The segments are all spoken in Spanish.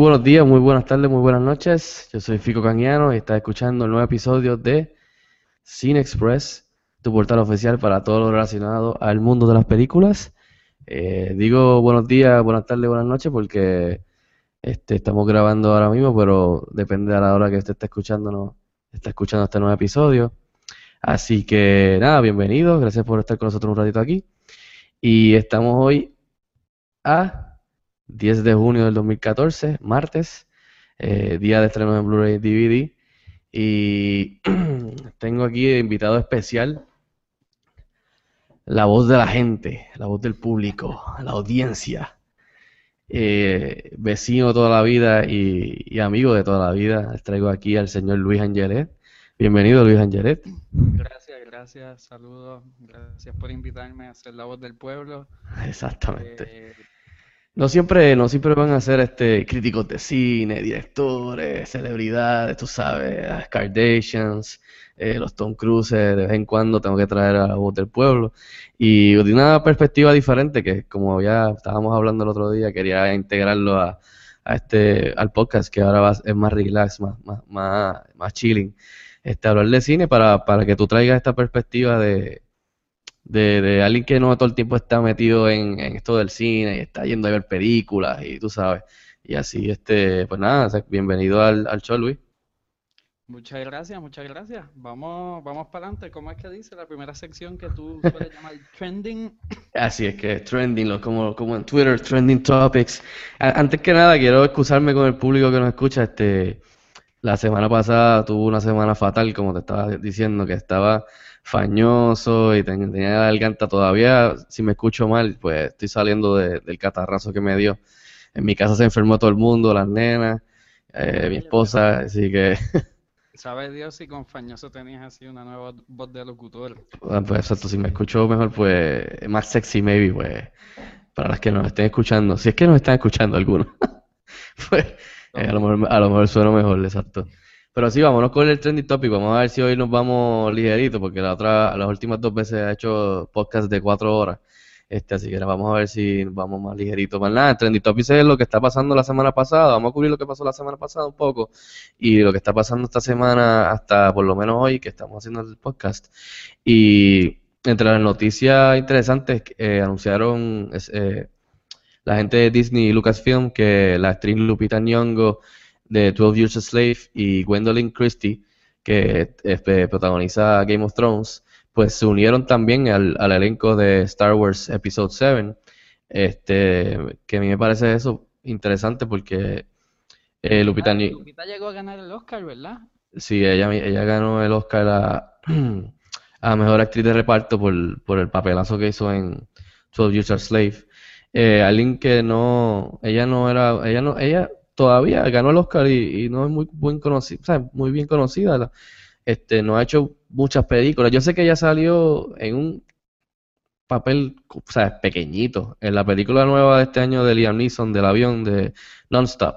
Buenos días, muy buenas tardes, muy buenas noches. Yo soy Fico Cañano y estás escuchando el nuevo episodio de Cine Express, tu portal oficial para todo lo relacionado al mundo de las películas. Eh, digo buenos días, buenas tardes, buenas noches porque este, estamos grabando ahora mismo, pero depende de la hora que usted esté escuchando, está escuchando este nuevo episodio. Así que nada, bienvenidos, gracias por estar con nosotros un ratito aquí. Y estamos hoy a 10 de junio del 2014, martes, eh, día de estreno en Blu-ray DVD. Y tengo aquí de invitado especial la voz de la gente, la voz del público, la audiencia, eh, vecino toda la vida y, y amigo de toda la vida. Les traigo aquí al señor Luis Angelet. Bienvenido, Luis Angelet. Gracias, gracias, saludos, gracias por invitarme a ser la voz del pueblo. Exactamente. Eh, No siempre, no siempre van a ser este, críticos de cine, directores, celebridades, tú sabes, Kardashians, eh, los Tom Cruise, de vez en cuando tengo que traer a la voz del pueblo. Y de una perspectiva diferente, que como ya estábamos hablando el otro día, quería integrarlo a, a este, al podcast, que ahora va, es más relax, más, más, más, más chilling. Este, hablar de cine para, para que tú traigas esta perspectiva de, de, de alguien que no todo el tiempo está metido en, en esto del cine y está yendo a ver películas y tú sabes. Y así, este, pues nada, o sea, bienvenido al, al show, Luis. muchas gracias, muchas gracias. Vamos, vamos para adelante. ¿Cómo es que dice la primera sección que tú sueles llamar trending? Así es que trending, lo- como, como en Twitter, trending topics. A- Antes que nada, quiero excusarme con el público que nos escucha. Este, la semana pasada tuve una semana fatal, como te estaba diciendo, que estaba fañoso y ten- tenía la garganta todavía. Si me escucho mal, pues estoy saliendo de- del catarrazo que me dio. En mi casa se enfermó todo el mundo, las nenas, eh, mi esposa, así que, ¿Sabe Dios si con Fañoso tenías así una nueva voz de locutor? ah, pues exacto, si me escucho mejor, pues más sexy maybe, pues, para las que nos estén escuchando, si es que nos están escuchando algunos, pues eh, a lo mejor, a lo mejor suena mejor, exacto. Pero sí, vámonos con el trending topic, vamos a ver si hoy nos vamos ligerito, porque la otra, las últimas dos veces he hecho podcast de cuatro horas, este, así que ahora vamos a ver si vamos más ligerito. Más nada, el trending topic es lo que está pasando la semana pasada, vamos a cubrir lo que pasó la semana pasada un poco, y lo que está pasando esta semana hasta por lo menos hoy que estamos haciendo el podcast. Y entre las noticias interesantes, eh, anunciaron eh, la gente de Disney y Lucasfilm que la actriz Lupita Nyong'o de 12 Years a Slave y Gwendolyn Christie, que eh, protagoniza Game of Thrones, pues se unieron también al, al elenco de Star Wars Episode 7. Este, que a mí me parece eso interesante porque eh, Lupita Ah, Nyong'o... Lupita llegó a ganar el Oscar, ¿verdad? Sí, ella, ella ganó el Oscar a, a Mejor Actriz de Reparto por, por el papelazo que hizo en 12 Years a Slave. Eh, alguien que no, ella no era, ella no, ella todavía ganó el Oscar y, y no es muy buen conocida, o sea, muy bien conocida. la- Este, no ha hecho muchas películas. Yo sé que ella salió en un papel, o sea, pequeñito, en la película nueva de este año de Liam Neeson del avión de Nonstop.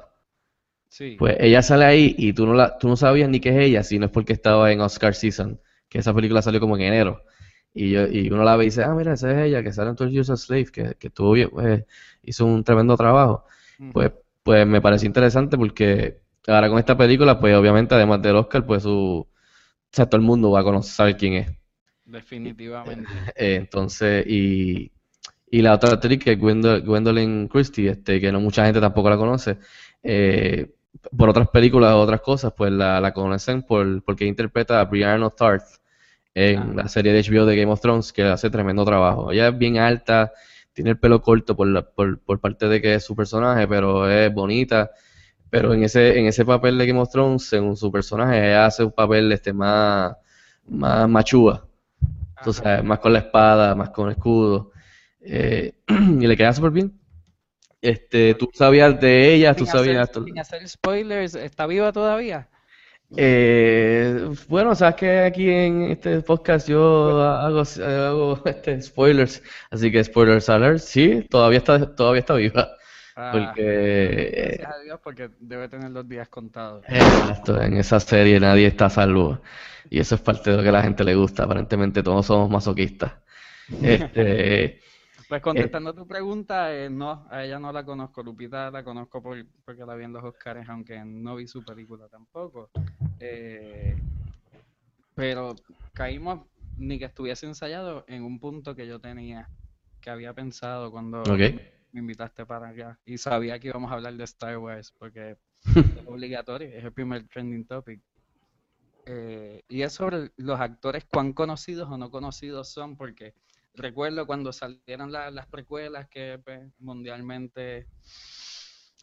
Sí. Pues ella sale ahí y tú no la, tú no sabías ni que es ella, si no es porque estaba en Oscar Season, que esa película salió como en enero. Y yo, y uno la ve y dice, ah, mira, esa es ella, que sale en 12 Years a Slave, que, que estuvo bien, eh, hizo un tremendo trabajo. Pues, pues me pareció interesante porque ahora con esta película, pues obviamente además del Oscar, pues su, o sea, todo el mundo va a conocer, saber quién es. Definitivamente. Eh, entonces, y, y la otra actriz que es Gwendo- Gwendolyn Christie, este, que no mucha gente tampoco la conoce, eh, por otras películas o otras cosas, pues la, la conocen por, porque interpreta a Brianna Tarth en Ah. la serie de HBO de Game of Thrones, que hace tremendo trabajo. Ella es bien alta, tiene el pelo corto por, la- por, por parte de que es su personaje, pero es bonita. Pero en ese, en ese papel de Game of Thrones, según su personaje, ella hace un papel este, más, más machúa. Sabes, más con la espada, más con escudo. eh, y le queda súper bien. Este, tú sabías de ella, tú Sin hacer- sabías... tú- sin hacer spoilers, ¿está viva todavía? Eh, bueno, sabes que aquí en este podcast yo hago, hago este, spoilers, así que spoilers alert, sí, todavía está, todavía está viva, Ah, porque gracias a Dios, porque debe tener los días contados. Exacto, en esa serie nadie está a salvo. Y eso es parte de lo que a la gente le gusta. Aparentemente todos somos masoquistas. Este, Pues contestando tu pregunta, eh, no, a ella no la conozco. Lupita la conozco por- porque la vi en los Oscars, aunque no vi su película tampoco. Eh, pero caímos, ni que estuviese ensayado, en un punto que yo tenía, que había pensado cuando me invitaste para acá. Y sabía que íbamos a hablar de Star Wars, porque es obligatorio, es el primer trending topic. Eh, y es sobre los actores cuán conocidos o no conocidos son, porque recuerdo cuando salieron la- las precuelas que pues, mundialmente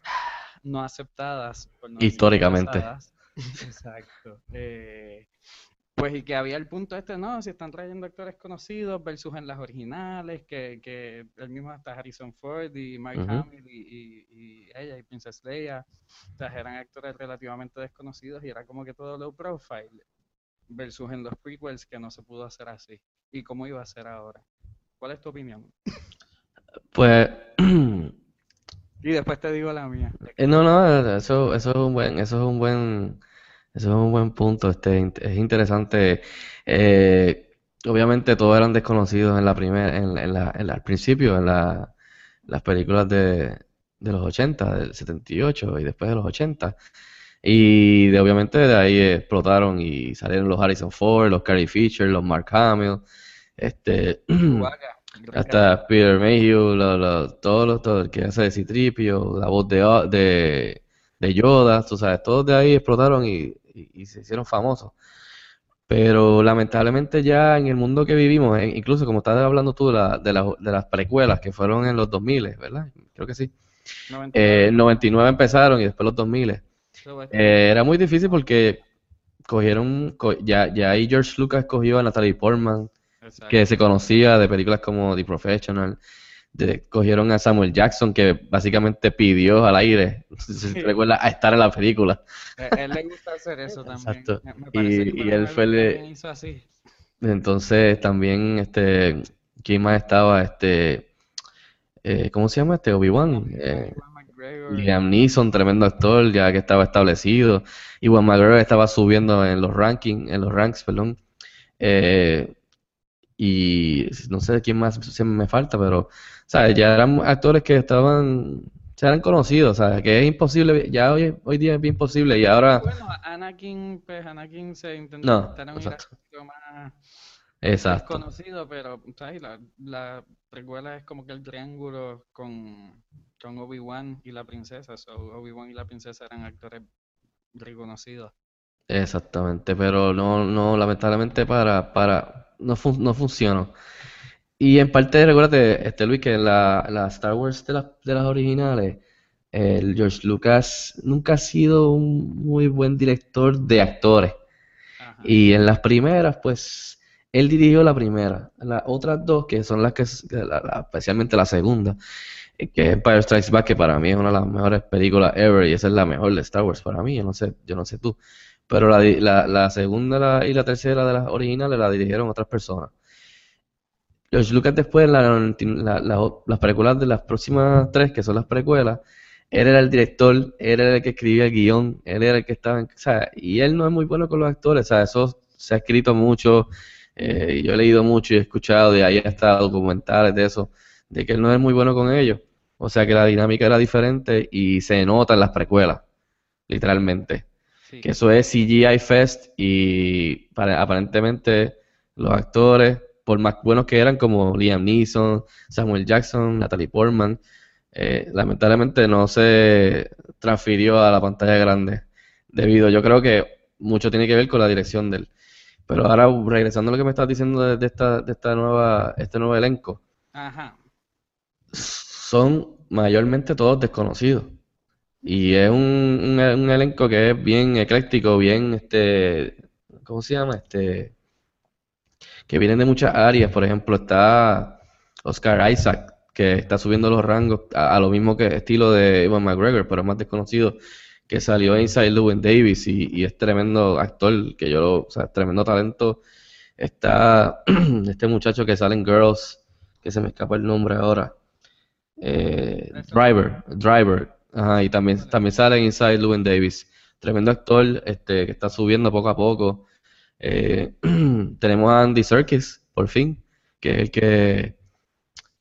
no aceptadas, por no Históricamente. Exacto. Eh, pues y que había el punto este, no, si están trayendo actores conocidos versus en las originales, que, que el mismo hasta Harrison Ford y Ujú. Hamill y, y- y ella y Princess Leia, o sea, eran actores relativamente desconocidos y era como que todo low profile versus en los prequels que no se pudo hacer así. ¿Y cómo iba a ser ahora? ¿Cuál es tu opinión? Pues, Y después te digo la mía. eh, no, no, eso, eso es un buen, eso es un buen, eso es un buen punto. Este, es interesante. Eh, obviamente todos eran desconocidos en la primera, en, en la, en la- al principio, en la, las películas de, de los 80, del 78 y después de los 80. Y de, obviamente de ahí explotaron y salieron los Harrison Ford, los Carrie Fisher, los Mark Hamill, este, hasta Peter Mayhew, lo- lo- todo, lo- todo el que hace de Citripio, la voz de, O- de, de Yoda, tú sabes, todos de ahí explotaron y, y- y se hicieron famosos. Pero lamentablemente ya en el mundo que vivimos, eh, incluso como estás hablando tú de, la- de, la- de las precuelas que fueron en los 2000, ¿verdad? Creo que sí. 99. Eh, en 99 empezaron y después los 2000. Eso es- Eh, era muy difícil porque cogieron, co- ya, ya ahí George Lucas cogió a Natalie Portman, exacto. que se conocía de películas como The Professional, de- cogieron a Samuel Jackson, que básicamente pidió al aire, si te recuerdas, a estar en la película. Eh, él le gusta hacer eso también. Exacto. Me- Y- y él fue el hizo así. Entonces también, este, ¿quién más estaba? Este, eh, ¿cómo se llama este? Obi-Wan. Eh. Liam Neeson, tremendo actor, ya que estaba establecido. Iwan McGregor estaba subiendo en los rankings, en los ranks, perdón. Eh, y no sé quién más se me falta, pero, ¿sabes? Ya eran actores que estaban, se eran conocidos, ¿sabes? Que es imposible, ya hoy, hoy día es bien imposible y ahora, Bueno, Anakin, pues Anakin se intentó No, en un exacto. más exacto, desconocido, pero ¿sabes? La, la precuela es como que el triángulo con, con Obi-Wan y la princesa. So, Obi-Wan y la princesa eran actores reconocidos. Exactamente, pero no, no, lamentablemente para, para, no, fun- no funcionó. Y en parte, recuérdate, este Luis, que en la, la Star Wars de las, de las originales, el George Lucas nunca ha sido un muy buen director de actores. Ajá. Y en las primeras, pues, él dirigió la primera. Las otras dos, que son las que, la- la- especialmente la segunda, eh, que es Empire Strikes Back, que para mí es una de las mejores películas ever, y esa es la mejor de Star Wars para mí, yo no sé, yo no sé tú. Pero la, la, segunda y la tercera de las originales la dirigieron otras personas. George Lucas después, la, la- la- las películas de las próximas tres, que son las precuelas, él era el director, él era el que escribía el guion, él era el que estaba en... y él no es muy bueno con los actores, sea, eso se ha escrito mucho, eh, yo he leído mucho y he escuchado de ahí hasta documentales de eso, de que él no es muy bueno con ellos. O sea, que la dinámica era diferente y se nota en las precuelas, literalmente. Sí. Que eso es CGI Fest y para- aparentemente los actores, por más buenos que eran como Liam Neeson, Samuel Jackson, Natalie Portman, eh, lamentablemente no se transfirió a la pantalla grande debido, yo creo que mucho tiene que ver con la dirección de él. Pero ahora regresando a lo que me estás diciendo de, de esta, de esta nueva, este nuevo elenco, Ajá. son mayormente todos desconocidos. Y es un, un, un elenco que es bien ecléctico, bien, este, ¿cómo se llama? Este, que vienen de muchas áreas. Por ejemplo, está Oscar Isaac, que está subiendo los rangos a, a lo mismo que estilo de Ewan McGregor, pero es más desconocido, que salió en Inside Llewyn Davis y, y es tremendo actor, que yo lo, o sea, tremendo talento. Está este muchacho que sale en Girls, que se me escapa el nombre ahora. Eh, Driver, Driver, ajá, y también, también sale en Inside Llewyn Davis. Tremendo actor, este, que está subiendo poco a poco. Eh, tenemos a Andy Serkis, por fin, que es el que,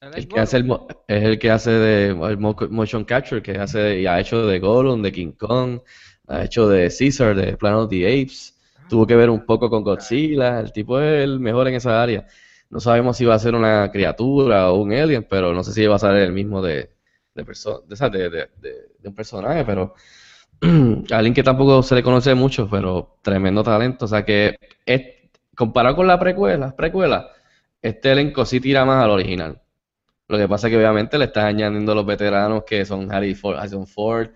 el que hace el, es el que hace de el motion capture, que hace y ha hecho de Gollum, de King Kong, ha hecho de Caesar, de Planet of the Apes. Tuvo que ver un poco con Godzilla. El tipo es el mejor en esa área. No sabemos si va a ser una criatura o un alien, pero no sé si va a ser el mismo de, de, un personaje, pero alguien que tampoco se le conoce mucho, pero tremendo talento. O sea que comparado con la precuela, precuela, este elenco sí tira más al original. Lo que pasa es que obviamente le estás añadiendo los veteranos que son Harry Ford, Harrison Ford,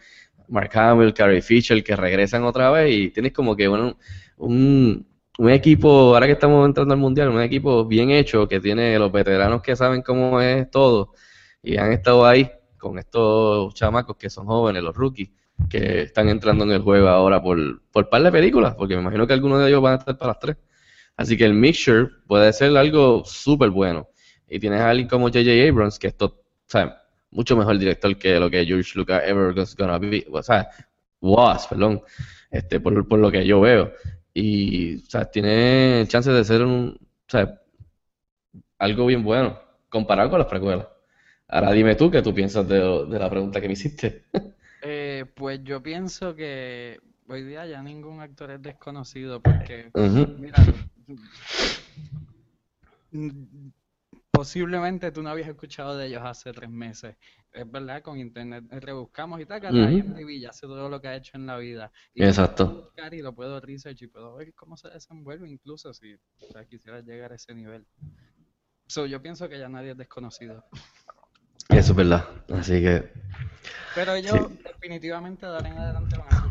Mark Hamill, Carrie Fisher, que regresan otra vez y tienes como que un, un, un equipo, ahora que estamos entrando al mundial, un equipo bien hecho que tiene los veteranos que saben cómo es todo y han estado ahí con estos chamacos que son jóvenes, los rookies, que están entrando en el juego ahora por, por par de películas, porque me imagino que algunos de ellos van a estar para las tres. Así que el mixture puede ser algo súper bueno. Y tienes a alguien como J.J. Abrams, que es o sea, mucho mejor director que lo que George Lucas ever was gonna be. O sea, was, perdón, este, por, por lo que yo veo. Y, o sea, tiene chances de ser un, o algo bien bueno, comparado con las precuelas. Ahora dime tú qué tú piensas de, de la pregunta que me hiciste. Eh, pues yo pienso que hoy día ya ningún actor es desconocido porque, mira, posiblemente tú no habías escuchado de ellos hace tres meses. Es verdad, con internet rebuscamos y tal, Ujú. IMDb ya sé todo lo que ha hecho en la vida. Y lo Exacto. puedo buscar y lo puedo research y puedo ver cómo se desenvuelve incluso si o sea, quisiera llegar a ese nivel. So, yo pienso que ya nadie es desconocido. Eso es verdad. Así que, Pero ellos Sí. definitivamente de ahora en adelante van a ser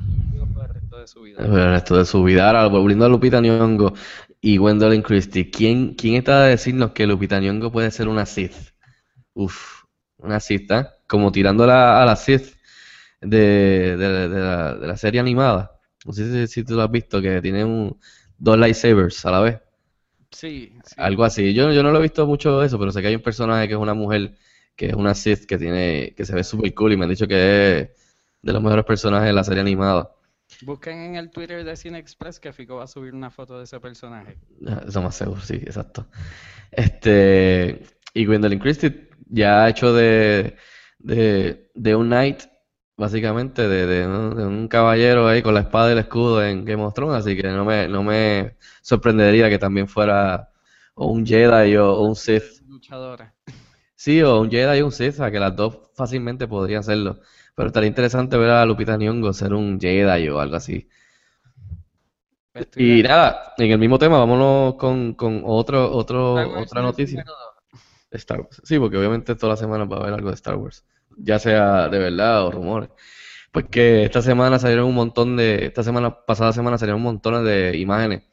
por el resto de su vida. el resto de su vida. Ahora, volviendo a Lupita Nyong'o y Gwendolyn Christie, ¿quién, quién está a decirnos que Lupita Nyong'o puede ser una Sith? Uf, una Sith, ¿eh? Como tirándola a la Sith de, de- de la, de la serie animada. No sé si, si tú lo has visto, que tiene un, dos lightsabers a la vez. Sí, sí. Algo así. Yo, yo no lo he visto mucho eso, pero sé que hay un personaje que es una mujer que es una Sith que tiene, que se ve súper cool y me han dicho que es de los mejores personajes de la serie animada. Busquen en el Twitter de Cine Express que Fico va a subir una foto de ese personaje. Ah, Eso más seguro, sí, exacto. Este, y Gwendolyn Christie ya ha hecho de, de, de un knight, básicamente, de, de, ¿no? de un caballero ahí con la espada y el escudo en Game of Thrones, así que no me, no me sorprendería que también fuera o un Jedi o, o un Sith. Luchadora. Sí, o un Jedi y un a que las dos fácilmente podrían serlo. Pero estaría interesante ver a Lupita Nyong'o ser un Jedi o algo así. Estoy Y nada, en el mismo tema, vámonos con, con otro, otro, otra noticia. Star Wars. Sí, porque obviamente todas las semanas va a haber algo de Star Wars. Ya sea de verdad o rumores. Pues que esta semana salieron un montón de, esta semana, pasada semana salieron un montón de imágenes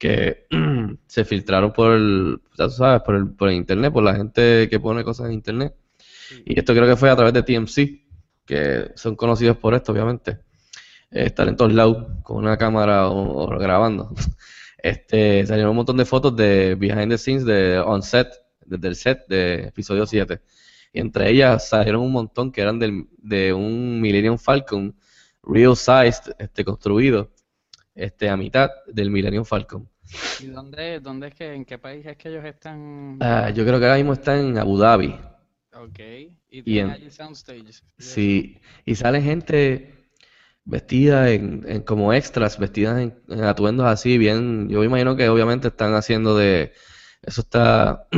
que se filtraron por el, ya tú sabes, por el, por el internet, por la gente que pone cosas en internet. Y esto creo que fue a través de TMC, que son conocidos por esto, obviamente. Eh, estar en todos lados con una cámara o, o grabando. Este, salieron un montón de fotos de behind the scenes de on set, desde el set de episodio 7. Y entre ellas salieron un montón que eran del, de un Millennium Falcon real sized, este, construido, este, a mitad del Millennium Falcon. ¿Y dónde, dónde es que, en qué país es que ellos están? Ah, yo creo que ahora mismo está en Abu Dhabi. Ok. Y Y en- allí soundstages. Sí, y sale gente vestida en, en como extras, vestidas en, en atuendos así, bien. Yo me imagino que obviamente están haciendo de. Eso está.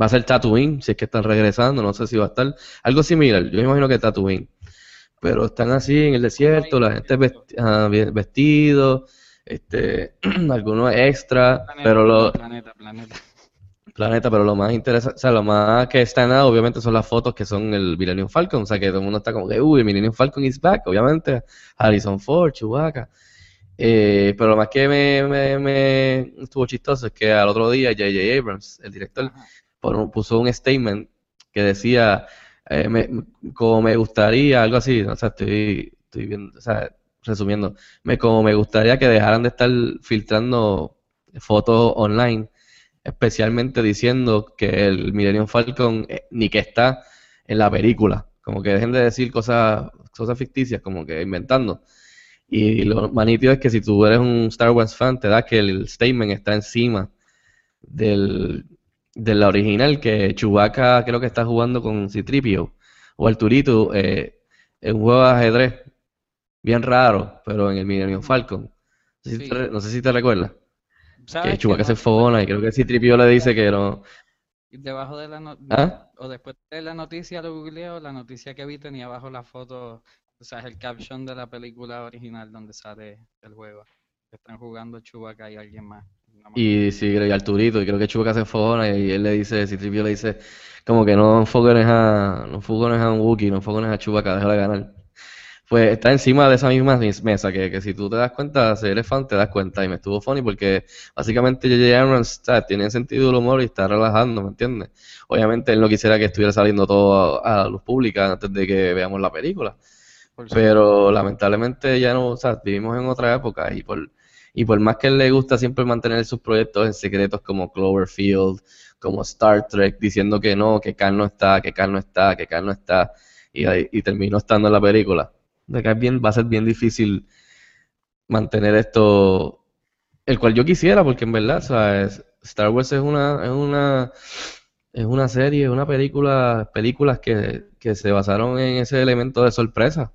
Va a ser Tatooine, si es que están regresando, no sé si va a estar. Algo similar, yo me imagino que Tatooine. Pero están así en el desierto, la gente vesti- ah, vestido, este, algunos extras, Planeta, pero lo, planeta, planeta. planeta, pero lo más interesante, o sea, lo más que está nada, obviamente, son las fotos que son el Millennium Falcon, o sea, que todo el mundo está como que, uy, el Millennium Falcon is back, obviamente, Harrison Ford, Chewbacca, Eh, pero lo más que me, me, me estuvo chistoso es que al otro día J.J. Abrams, el director, puso un statement que decía, eh, me- como me gustaría, algo así, o sea, estoy, estoy viendo, o sea, resumiendo, me, como me gustaría que dejaran de estar filtrando fotos online, especialmente diciendo que el Millennium Falcon eh, ni que está en la película, como que dejen de decir cosas, cosas ficticias, como que inventando. Y lo más es que si tú eres un Star Wars fan, te da que el statement está encima del, de la original, que Chewbacca creo que está jugando con Citripio o Arturito eh, en un juego de ajedrez bien raro, pero en el Millennium Falcon. No sé si Sí. te, no sé si te recuerdas. ¿Sabes Que que Chewbacca no- se enfogona y creo que Citripio le dice que no. Debajo de la no- ¿Ah? o después de la noticia lo googleo, la noticia que vi tenía abajo la foto, o sea, el caption de la película original donde sale el juego. Están jugando Chewbacca y alguien más. Y sí, y Arturito, y creo que Chewbacca se enfogona y él le dice, Citripio le dice, como que no enfoques a, no a un Wookiee, no enfoques a Chewbacca, déjala ganar. Pues está encima de esa misma mis- mesa, que, que si tú te das cuenta, si eres fan, te das cuenta. Y me estuvo funny porque básicamente J.J. Abrams tiene sentido del humor y está relajando, ¿me entiendes? Obviamente él no quisiera que estuviera saliendo todo a, a luz pública antes de que veamos la película. Pero lamentablemente ya no, o sea, vivimos en otra época y por, y por más que él le gusta siempre mantener sus proyectos en secretos como Cloverfield, como Star Trek, diciendo que no, que Khan no está, que Khan no está, que Khan no está, y, ahí- y terminó estando en la película. De que es bien, va a ser bien difícil mantener esto, el cual yo quisiera, porque en verdad, o sea, es- Star Wars es una, es una, es una serie, una película, películas que, que se basaron en ese elemento de sorpresa.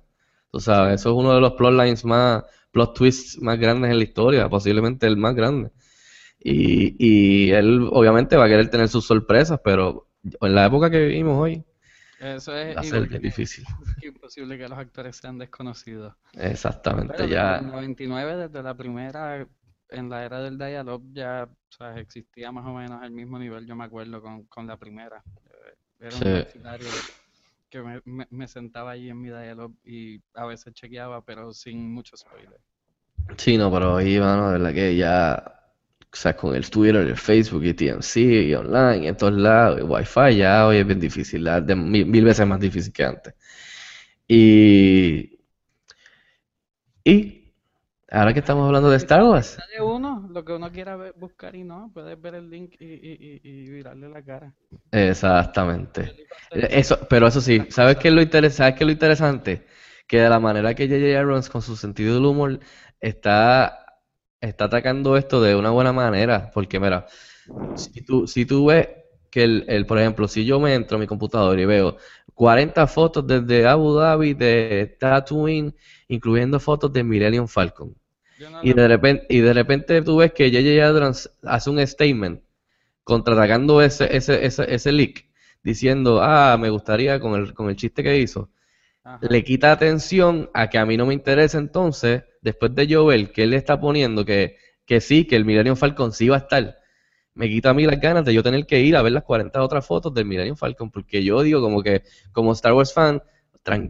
Tú sabes, eso es uno de los plotlines más, plot twists más grandes en la historia, posiblemente el más grande. Y, y él obviamente va a querer tener sus sorpresas, pero en la época que vivimos hoy, Eso es va a ser igual bien que- difícil. imposible que los actores sean desconocidos. Exactamente, Pero ya. el 99, desde la primera, en la era del dial-up, ya o sea, existía más o menos el mismo nivel, yo me acuerdo, con, con la primera. Eh, Era un maquinario que me, me- me sentaba allí en mi dial-up y a veces chequeaba, pero sin mucho spoiler. Sí, no, pero ahí, mano, de verdad que ya, o sea, con el Twitter, el Facebook y TMC y online y en todos lados, y Wi-Fi, ya hoy es bien difícil, de mil, mil veces más difícil que antes. Y, y ahora que estamos hablando de Star Wars, Sale uno, lo que uno quiera ver- buscar y no, puedes ver el link y, y, y, y virarle la cara. exactamente. Eso, pero eso sí, ¿sabes qué es lo interes- ¿sabes qué es lo interesante? Que de la manera que J.J. Abrams con su sentido del humor está, está atacando esto de una buena manera, porque mira, si tú, si tú ves que el, el, por ejemplo, si yo me entro a mi computador y veo 40 fotos desde Abu Dhabi, de Tatooine, incluyendo fotos de Millennium Falcon, no y de repente, y de repente tú ves que J.J. Abrams hace un statement contraatacando ese, ese, ese, ese leak, diciendo, ah, me gustaría con el, con el chiste que hizo, Ajá. le quita atención a que a mí no me interesa entonces, después de yo ver que él le está poniendo que, que sí, que el Millennium Falcon sí va a estar, me quita a mí las ganas de yo tener que ir a ver las 40 otras fotos del Millennium Falcon, porque yo digo como que, como Star Wars fan,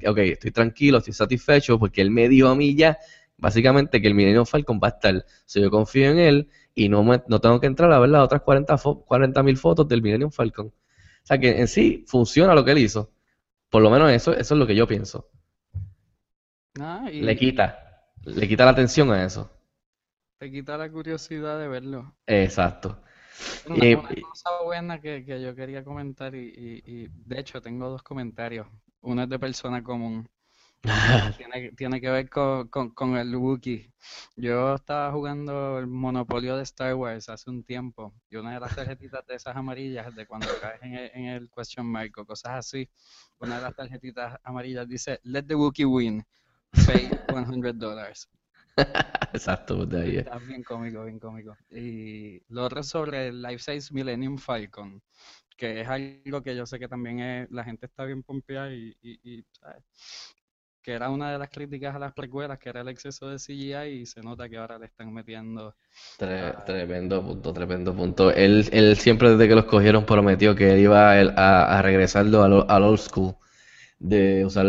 ok, estoy tranquilo, estoy satisfecho, porque él me dijo a mí ya, básicamente, que el Millennium Falcon va a estar. Si yo confío en él y no, me- no tengo que entrar a ver las otras 40 mil fotos del Millennium Falcon. O sea que en sí funciona lo que él hizo. Por lo menos eso, eso es lo que yo pienso. Ah, y Le quita, le quita la atención a eso. te quita la curiosidad de verlo. Exacto. Una, una cosa buena que, que yo quería comentar y, y- y, de hecho tengo dos comentarios. Uno es de persona común. Tiene, tiene que ver con, con, con el Wookiee. Yo estaba jugando el Monopolio de Star Wars hace un tiempo y una de las tarjetitas de esas amarillas de cuando caes en el, en el question mark o cosas así, una de las tarjetitas amarillas dice Let the Wookiee win, pay 100 dólares. Exacto, pues de ahí es. Está bien cómico, bien cómico. Y lo otro es sobre el Life Size Millennium Falcon, que es algo que yo sé que también es, la gente está bien pompeada y, y, y, ¿sabes? que era una de las críticas a las precuelas, que era el exceso de CGI y se nota que ahora le están metiendo. Tre- tremendo punto, tremendo punto. Él, él siempre desde que los cogieron prometió que él iba a, a, a regresarlo al, al old school, de usar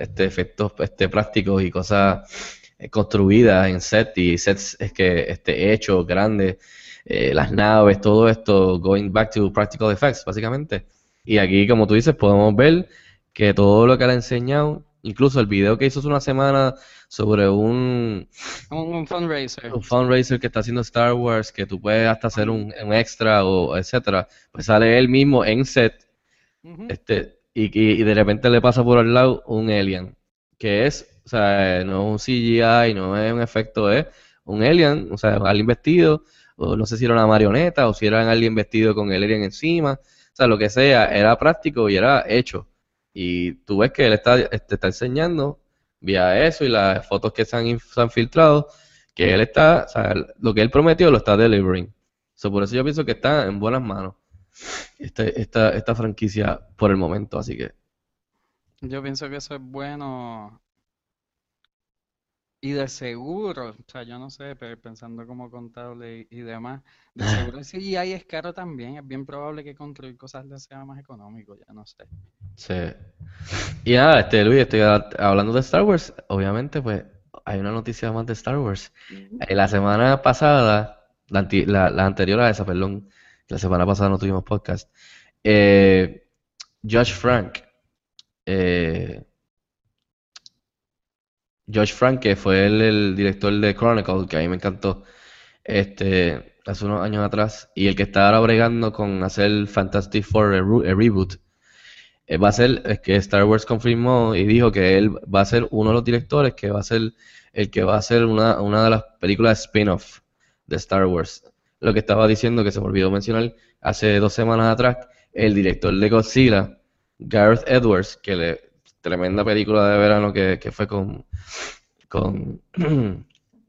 este, efectos este, prácticos y cosas eh, construidas en set y sets es que este, hechos grandes, eh, las naves, todo esto, going back to practical effects, básicamente. Y aquí, como tú dices, podemos ver que todo lo que le ha enseñado, incluso el video que hizo hace una semana sobre un, Un, un fundraiser. un fundraiser que está haciendo Star Wars, que tú puedes hasta hacer un, un extra o etcétera, pues sale él mismo en set, este, y, y, y de repente le pasa por al lado un alien, que es, o sea, no es un CGI, no es un efecto, es un alien, o sea, alguien vestido, o no sé si era una marioneta, o si era alguien vestido con el alien encima, o sea, lo que sea, era práctico y era hecho. Y tú ves que él está, te está enseñando vía eso y las fotos que se han, se han filtrado, que él está, o sea, lo que él prometió lo está delivering. So, por eso yo pienso que está en buenas manos este- esta, esta franquicia por el momento, así que Yo pienso que eso es bueno y de seguro, o sea, yo no sé, pero pensando como contable y, y demás, de seguro el CGI es caro también, es bien probable que construir cosas le sea más económico, ya no sé. sí. Y nada, este Luis, estoy a- hablando de Star Wars, obviamente, pues hay una noticia más de Star Wars. Eh, La semana pasada, la, la- la anterior a esa, perdón, la semana pasada no tuvimos podcast. eh, Josh Frank, eh, Josh Frank, que fue el, director de Chronicle, que a mí me encantó, este, hace unos años atrás, y el que está ahora bregando con hacer Fantastic Four el re- el reboot, eh, va a ser, es que Star Wars confirmó y dijo que él va a ser uno de los directores que va a ser el que va a una, una de las películas spin-off de Star Wars. Lo que estaba diciendo, que se me olvidó mencionar hace dos semanas atrás, el director de Godzilla, Gareth Edwards, que le, tremenda película de verano que, que fue con, con,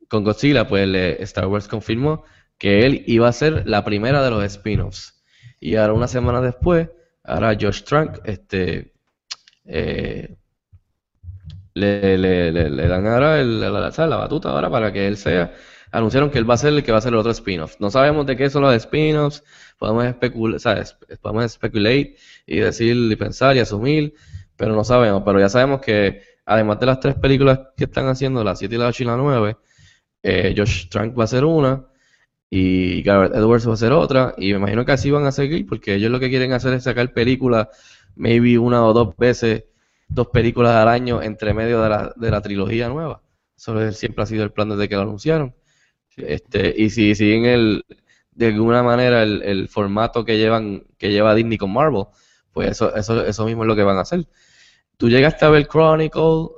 con Godzilla, pues le- Star Wars confirmó que él iba a ser la primera de los spin-offs. Y ahora una semana después, ahora Josh Trank, este, eh, le, le, le, dan ahora el- la, la- la batuta ahora para que él sea. Anunciaron que él va a ser el que va a ser el otro spin-off. No sabemos de qué son los spin-offs, podemos especular. Podemos especulate y decir y pensar y asumir, pero no sabemos. Pero ya sabemos que además de las tres películas que están haciendo, la 7 y la 8 y la 9, eh, Josh Trank va a ser una y Gareth Edwards va a ser otra. Y me imagino que así van a seguir porque ellos lo que quieren hacer es sacar películas, maybe una o dos veces, dos películas al año entre medio de la, de la trilogía nueva. Eso es- siempre ha sido el plan desde que lo anunciaron. Este, y si siguen el, de alguna manera el, el formato que llevan, que lleva Disney con Marvel, pues eso, eso, eso mismo es lo que van a hacer. Tú llegaste a ver Chronicle,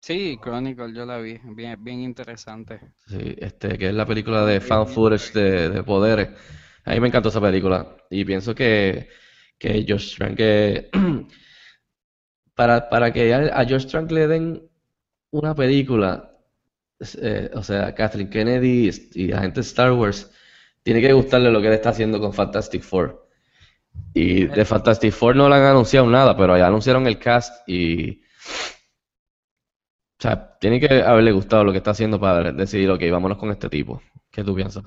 Sí, Chronicle, yo la vi, bien, bien interesante. sí, este, que es la película de fan footage de, de poderes. A mí me encantó esa película. Y pienso que, que Josh Trank, que para, para que a, Josh Trank le den una película, eh, o sea, Kathleen Kennedy y la gente de Star Wars, tiene que gustarle lo que él está haciendo con Fantastic Four. Y de Fantastic Four no le han anunciado nada, pero ya anunciaron el cast y... O sea, tiene que haberle gustado lo que está haciendo para decidir, ok, vámonos con este tipo. ¿Qué tú piensas?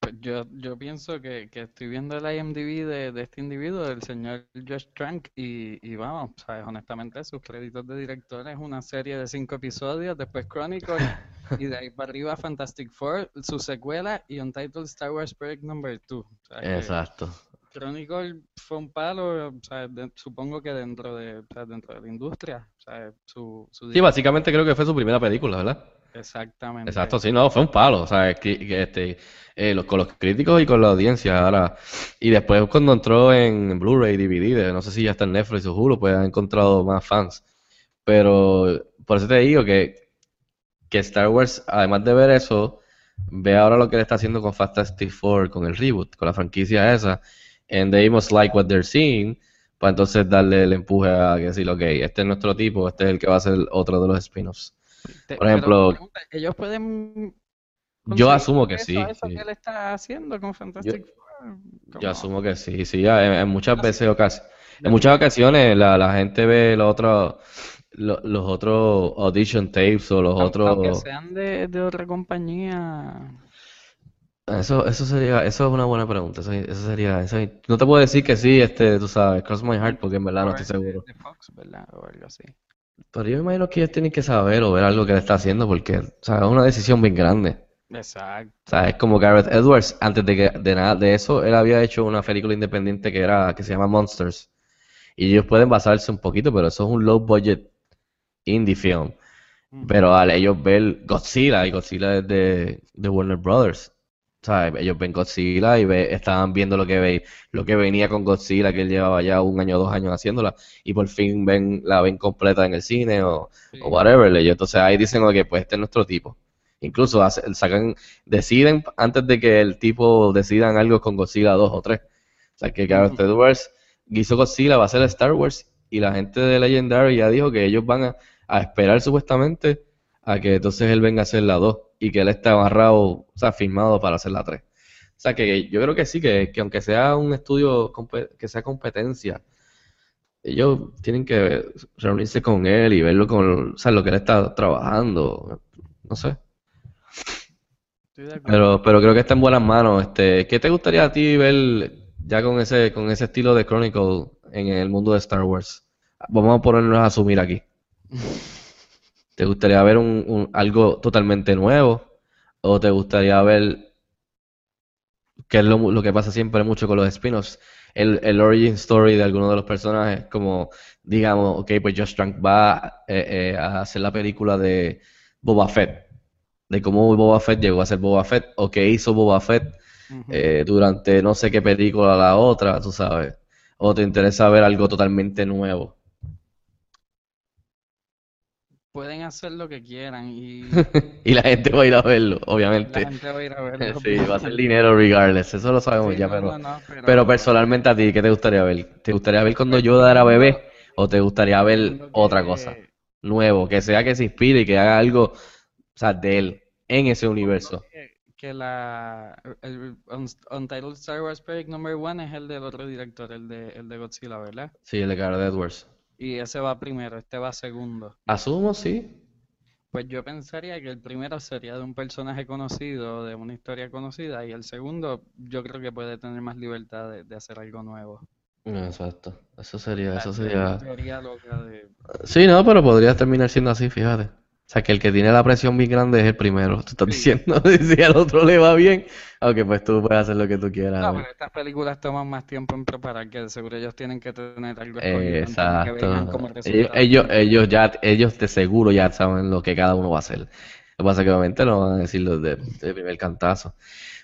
Pues yo, yo pienso que, que estoy viendo el IMDb de, de este individuo, del señor Josh Trank, y, y vamos, ¿sabes? Honestamente, sus créditos de director es una serie de cinco episodios, después Chronicle, y de ahí para arriba Fantastic Four, su secuela y Untitled Star Wars Project Number 2. Exacto. Chronicle fue un palo, o sea, de- supongo que dentro de, o sea, dentro de la industria, sea, su, su Sí, básicamente creo que fue su primera película, ¿verdad? Exactamente. Exacto, sí, no, fue un palo, o sea, este, eh, con los críticos y con la audiencia, ahora, y después cuando entró en Blu-ray, DVD, no sé si ya está en Netflix o Hulu, pues ha encontrado más fans, pero por eso te digo que, que Star Wars, además de ver eso, ve ahora lo que le está haciendo con Fantastic Four, con el reboot, con la franquicia esa, and they must like what they're seeing, para entonces darle el empuje a que decir, ok, este es nuestro tipo, este es el que va a ser otro de los spin-offs. Te- Por ejemplo, pregunta, ellos pueden Yo asumo que eso, sí, eso sí. que él está haciendo con Fantastic Four. Yo asumo que sí, sí, en, en muchas veces ocas- en muchas ocasiones la, la gente ve los otros lo- los otros audition tapes o los Aun- Aunque otros sean de, de otra compañía. eso eso sería eso es una buena pregunta, eso, eso sería eso- no te puedo decir que sí, este, tú sabes, cross my heart porque en verdad no estoy seguro. De Fox, ¿verdad? O algo así. Pero yo me imagino que ellos tienen que saber o ver algo que él está haciendo porque, o sea, es una decisión bien grande. Exacto. O sea, es como Gareth Edwards, antes de que de nada de eso, él había hecho una película independiente que era que se llama Monsters. Y ellos pueden basarse un poquito, pero eso es un low budget indie film. Pero al ellos ver Godzilla, y Godzilla es de, de Warner Brothers, ¿sabes? Ellos ven Godzilla y ve, estaban viendo lo que ve, lo que venía con Godzilla, que él llevaba ya un año o dos años haciéndola, y por fin ven, la ven completa en el cine o, Sí. o whatever. Y entonces ahí dicen, ok, pues este es nuestro tipo. Incluso hace- sacan, deciden antes de que el tipo decidan algo con Godzilla 2 o 3. O sea que Gareth. Edwards hizo Godzilla, va a ser Star Wars, y la gente de Legendary ya dijo que ellos van a, a esperar supuestamente a que entonces él venga a hacer la 2 y que él está amarrado, o sea, firmado para hacer la 3. O sea que yo creo que sí, que, que aunque sea un estudio que sea competencia, ellos tienen que reunirse con él y verlo con, o sea, lo que él está trabajando, no sé. Pero, pero creo que está en buenas manos. Este, ¿qué te gustaría a ti ver ya con ese, con ese estilo de Chronicle en el mundo de Star Wars? Vamos a ponernos a asumir aquí. ¿Te gustaría ver un, un- algo totalmente nuevo? ¿O te gustaría ver, que es lo, lo que pasa siempre mucho con los spin-offs, el, el origin story de alguno de los personajes? Como, digamos, ok, pues Josh Trank va eh, eh, a hacer la película de Boba Fett de cómo Boba Fett llegó a ser Boba Fett o qué hizo Boba Fett eh, durante no sé qué película la otra, tú sabes. O te interesa ver algo totalmente nuevo. Pueden hacer lo que quieran y Y la gente va a ir a verlo, la obviamente. gente va a ir a verlo. Sí, va a ser dinero regardless, eso lo sabemos Sí, ya, no, pero, no, pero- pero personalmente a ti, ¿qué te gustaría ver? ¿Te gustaría ver cuando Yoda era bebé? ¿O te gustaría ver otra cosa? Nuevo, que sea que se inspire y que haga algo, o sea, de él, en ese universo. que, que la el Un- Untitled Star Wars Project Number One es el del otro director, el de el de Godzilla, ¿verdad? Sí, el de Gareth Edwards. Y ese va primero, este va segundo. Asumo, sí. Pues yo pensaría que el primero sería de un personaje conocido, de una historia conocida, y el segundo yo creo que puede tener más libertad de, de hacer algo nuevo. Exacto. Eso sería, eso sería. teoría loca de... Sí, no, pero podría terminar siendo así, fíjate. O sea, que el que tiene la presión bien grande es el primero. Tú estás Sí. diciendo, si al otro le va bien, aunque pues tú puedes hacer lo que tú quieras. No, pero estas películas toman más tiempo en preparar, que de seguro ellos tienen que tener algo escogido de que vean Exacto. como Ellos, ellos, ellos ya, ellos de seguro ya saben lo que cada uno va a hacer. Lo que pasa es que obviamente no van a decirlo de, de primer cantazo.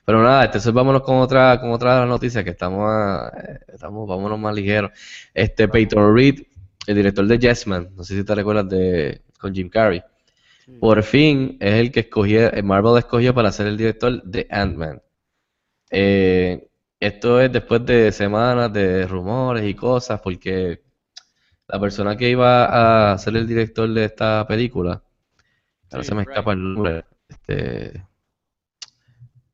Pero nada, entonces vámonos con otra, con otra noticia que estamos, a- eh, estamos, vámonos más ligeros. Este Peyton Reed, el director de Yes Man, no sé si te recuerdas de con Jim Carrey. Sí. Por fin es el que escogió, Marvel escogió para ser el director de Ant-Man. Eh, esto es después de semanas de rumores y cosas, porque la persona que iba a ser el director de esta película, ahora Sí, se me escapa el nombre, este,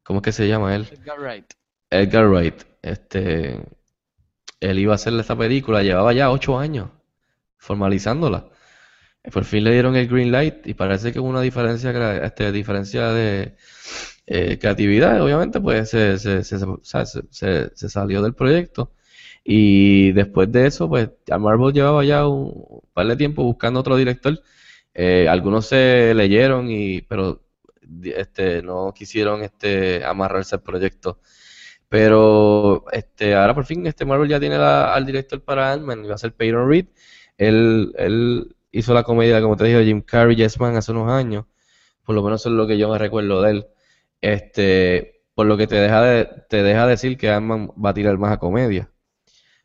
¿cómo es que se llama él? Edgar Wright. Edgar Wright. Este, él iba a hacer esta película, llevaba ya ocho años formalizándola. Por fin le dieron el green light y parece que hubo una diferencia, este, diferencia de eh, creatividad. Obviamente, pues se, se, salió del proyecto. Y después de eso, pues ya Marvel llevaba ya un par de tiempo buscando otro director. Eh, algunos se leyeron, y, pero este, no quisieron este, amarrarse al proyecto. Pero este, ahora por fin este Marvel ya tiene al director para Ant-Man va a ser Peyton Reed. Hizo la comedia, como te dije, Jim Carrey, Yes Man hace unos años. Por lo menos eso es lo que yo me recuerdo de él. Este, por lo que te deja de, te deja decir que Ant-Man va a tirar más a comedia.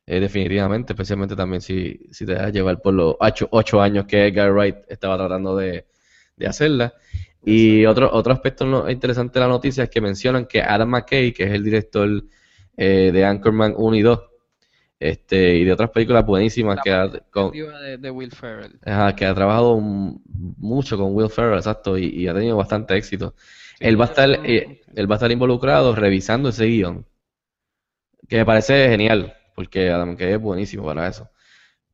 Eh, definitivamente, especialmente también si, si te dejas llevar por los ocho, ocho años que Edgar Wright estaba tratando de, de hacerla. Y otro, otro aspecto no- interesante de la noticia es que mencionan que Adam McKay, que es el director eh, de Anchorman 1 y 2, este, y de otras películas buenísimas La que ha, con- de, de Will Ferrell. ajá, que ha trabajado mucho con Will Ferrell, exacto, y, y ha tenido bastante éxito. Él va a estar, eh, él va a estar involucrado revisando ese guion, que me parece genial, porque Adam McKay es buenísimo para eso.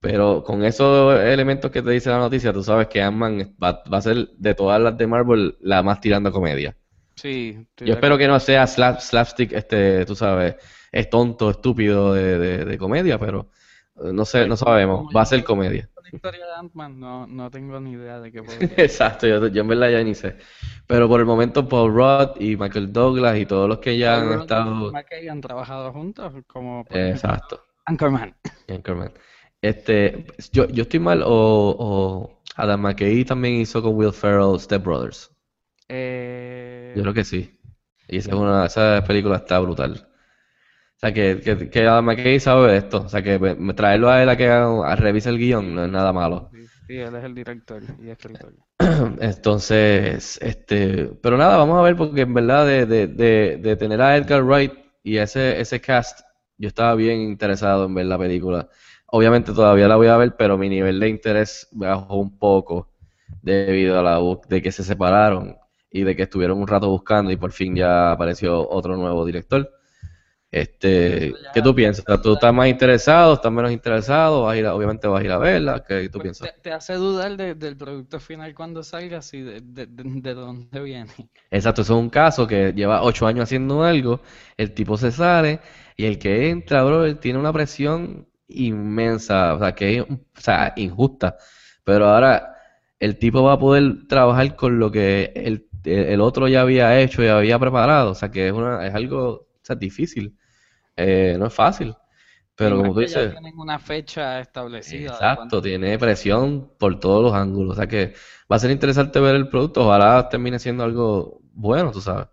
Pero con esos elementos que te dice la noticia, tú sabes que Ant-Man va, va a ser de todas las de Marvel la más tirando comedia. Sí, Yo espero que no sea slap- slapstick, este, tú sabes, es tonto, estúpido de, de- de comedia, pero eh, no sé, no sabemos. Va a ser comedia. La historia de Ant-Man no, no tengo ni idea de qué podría. Exacto, yo, yo en verdad ya ni sé. Pero por el momento Paul Rudd y Michael Douglas y todos los que ya han Paul y estado... McKay han trabajado juntos, como ejemplo Exacto. Anchorman. Anchorman. Este, yo, yo estoy mal o, o Adam McKay también hizo con Will Ferrell Step Brothers. Eh, Yo creo que sí. Y esa, es una, esa película está brutal. O sea, que, que, que Adam McKay sabe de esto. O sea, que me- traerlo a él a que a revise el guion no es nada malo. sí, sí, él es el director y escritor. Entonces, este, pero nada, vamos a ver porque en verdad de, de, de, de tener a Edgar Wright y ese, ese cast, yo estaba bien interesado en ver la película. Obviamente todavía la voy a ver, pero mi nivel de interés bajó un poco debido a la de que se separaron y de que estuvieron un rato buscando y por fin ya apareció otro nuevo director. Este, ¿qué tú piensas? ¿Tú estás más interesado? ¿Estás menos interesado? ¿Vas a ir a- obviamente vas a ir a verla? ¿Qué tú Pues piensas? te, te hace dudar de- del producto final cuando salgas y de, de, de- de dónde viene. Exacto, eso es un caso que lleva ocho años haciendo algo, el tipo se sale y el que entra, bro, él tiene una presión inmensa, o sea, que es, o sea, injusta. Pero ahora el tipo va a poder trabajar con lo que el, el otro ya había hecho y había preparado, o sea, que es una, es algo, o sea, difícil, Eh, no es fácil. Pero como tú dices, tienen una fecha establecida Exacto, tiene presión por todos los ángulos. O sea que va a ser interesante ver el producto. Ojalá termine siendo algo bueno, tú sabes.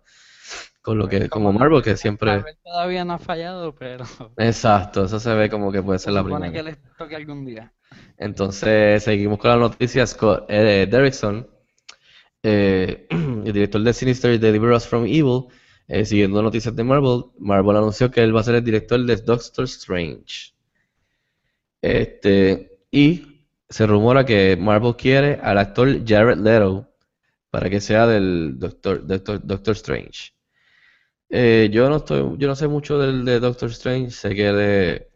Con lo que, como Marvel, que siempre. Marvel todavía no ha fallado, pero Exacto, eso se ve como que puede ser se la supone primera. que les toque algún día. Entonces, seguimos con la noticia. Scott eh, Derrickson, eh, el director de Sinister y Deliver Us from Evil, eh, siguiendo noticias de Marvel, Marvel anunció que él va a ser el director de Doctor Strange. Este, y se rumora que Marvel quiere al actor Jared Leto para que sea del Doctor, Doctor, Doctor Strange. Eh, yo no estoy, yo no sé mucho del de Doctor Strange, sé que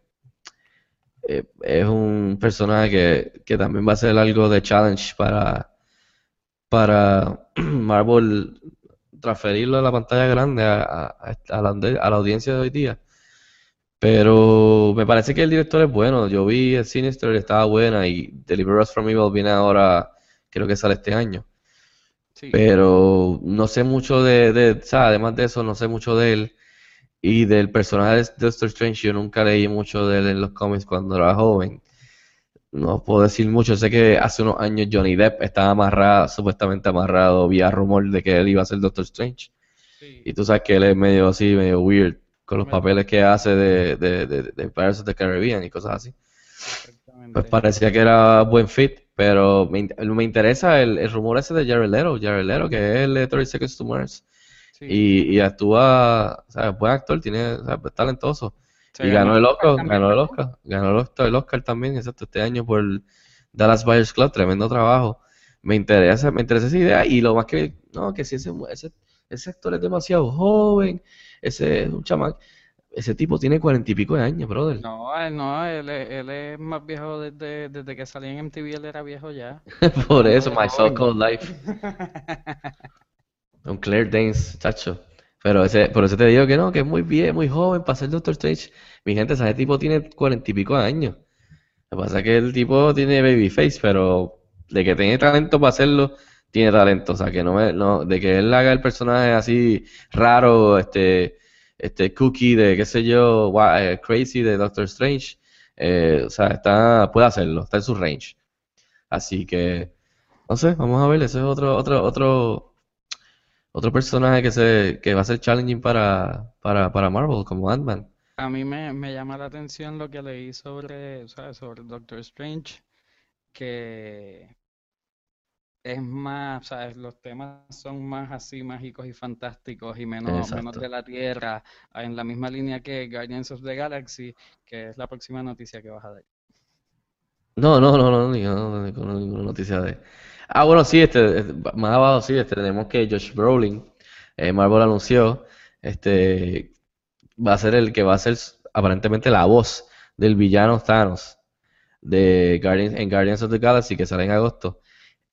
eh, es un personaje que, que también va a ser algo de challenge para, para Marvel transferirlo a la pantalla grande a, a- a la, a la audiencia de hoy día. Pero me parece que el director es bueno. Yo vi el Sinister estaba buena y Deliver Us from Evil viene ahora, creo que sale este año. Sí. Pero no sé mucho de, de, o sea, además de eso, no sé mucho de él. Y del personaje de Doctor Strange, yo nunca leí mucho de él en los cómics cuando era joven. No puedo decir mucho. Sé que hace unos años Johnny Depp estaba amarrado, supuestamente amarrado, vía rumor de que él iba a ser Doctor Strange. Sí. Y tú sabes que él es medio así, medio weird, con los papeles que hace de, de, de, de Pirates of the Caribbean y cosas así. Pues parecía que era buen fit, pero me, me interesa el, el rumor ese de Jared Leto, Jared Leto, que es el de 30 Seconds to Mars. Sí. Y, y actúa, o sea, buen actor, tiene, o sea, es talentoso. Y ganó el Oscar, ganó el. Oscar, ganó el Oscar, el Oscar también, exacto, este año por Dallas Buyers Club, tremendo trabajo. Me interesa, me interesa esa idea y lo más que, no, que si ese, ese, ese actor es demasiado joven, ese es un chamán, ese tipo tiene cuarenta y pico de años, brother. No, él no, él, es- él es más viejo desde, desde que salía en MTV, él era viejo ya. Por eso, My. So-Called Life. Un Claire Danes, chacho. Pero ese, por eso te digo que no, que es muy bien, muy joven para ser Doctor Strange. Mi gente, ese tipo tiene cuarenta y pico años. Lo que pasa es que el tipo tiene babyface, pero de que tiene talento para hacerlo, tiene talento. O sea, que no me, no, de que él haga el personaje así raro, este, este cookie de qué sé yo, eh, crazy de Doctor Strange. eh, o sea, está, puede hacerlo, está en su range. Así que, no sé, vamos a ver, ese es otro, otro, otro, otro personaje que se, que va a ser challenging para, para, para Marvel, como Ant-Man. A mí me, me llama la atención lo que leí sobre, ¿sabes? Sobre Doctor Strange, que es más, ¿sabes? Los temas son más así mágicos y fantásticos y menos, menos de la Tierra, en la misma línea que Guardians of the Galaxy, que es la próxima noticia que vas a dar. No, no, no, no, ni- no, no, no, ninguna noticia de... Ah, bueno, sí, este, este, más abajo sí, este, tenemos que Josh Brolin, eh, Marvel anunció, este, va a ser el que va a ser aparentemente la voz del villano Thanos de Guardians, en Guardians of the Galaxy que sale en agosto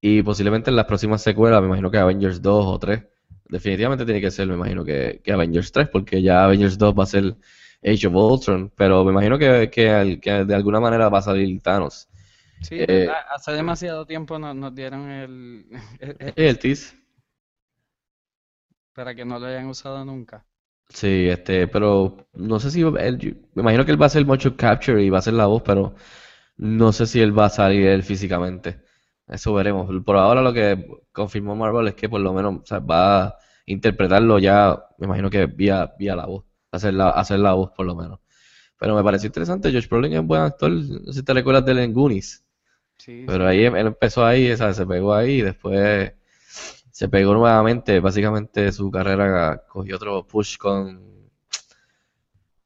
y posiblemente en las próximas secuelas, me imagino que Avengers 2 o 3, definitivamente tiene que ser, me imagino que, que Avengers 3 porque ya Avengers 2 va a ser Age of Ultron, pero me imagino que, que, que de alguna manera va a salir Thanos. Sí, Eh. Hace demasiado tiempo nos, nos dieron el, el- tease. para que no lo hayan usado nunca. Sí, este, pero no sé si él, me imagino que él va a hacer motion capture y va a ser la voz, pero No sé si él va a salir él físicamente. Eso veremos. Por ahora lo que confirmó Marvel es que por lo menos o sea, va a interpretarlo ya, me imagino que vía, vía la voz, hacer la, hacer la voz por lo menos. Pero me pareció interesante, Josh Brolin es un buen actor, no sé si te recuerdas de él en Goonies, Sí, pero ahí él empezó ahí, ¿sabes? Se pegó ahí y después se pegó nuevamente, básicamente su carrera cogió otro push con,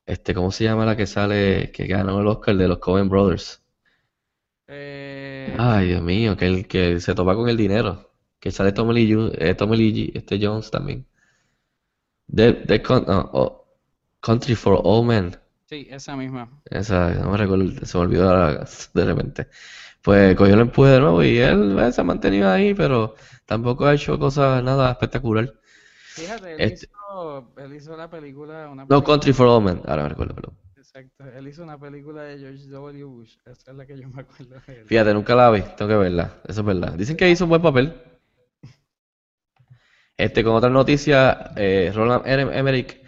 este, ¿cómo se llama la que sale, que ganó el Oscar de los Coen Brothers? Eh, Ay, Dios mío, que el que se topa con el dinero. Que sale Tommy Lee, eh, Tommy Lee, este Jones también. Con- no, oh, Country for All Men. sí, esa misma. Esa, no me recuerdo, se me olvidó de repente. Pues cogió el empuje de nuevo y él eh, se ha mantenido ahí, pero tampoco ha hecho cosas nada espectacular. Fíjate, él Este- hizo, él hizo la película, una No, Country for All Men. Ahora me recuerdo, perdón. Exacto, él hizo una película de George W. Bush, esa es la que yo me acuerdo de él. Fíjate, nunca la vi, tengo que verla, eso es verdad. Dicen que hizo un buen papel. Este, con otra noticia, eh, Roland Em- Emmerich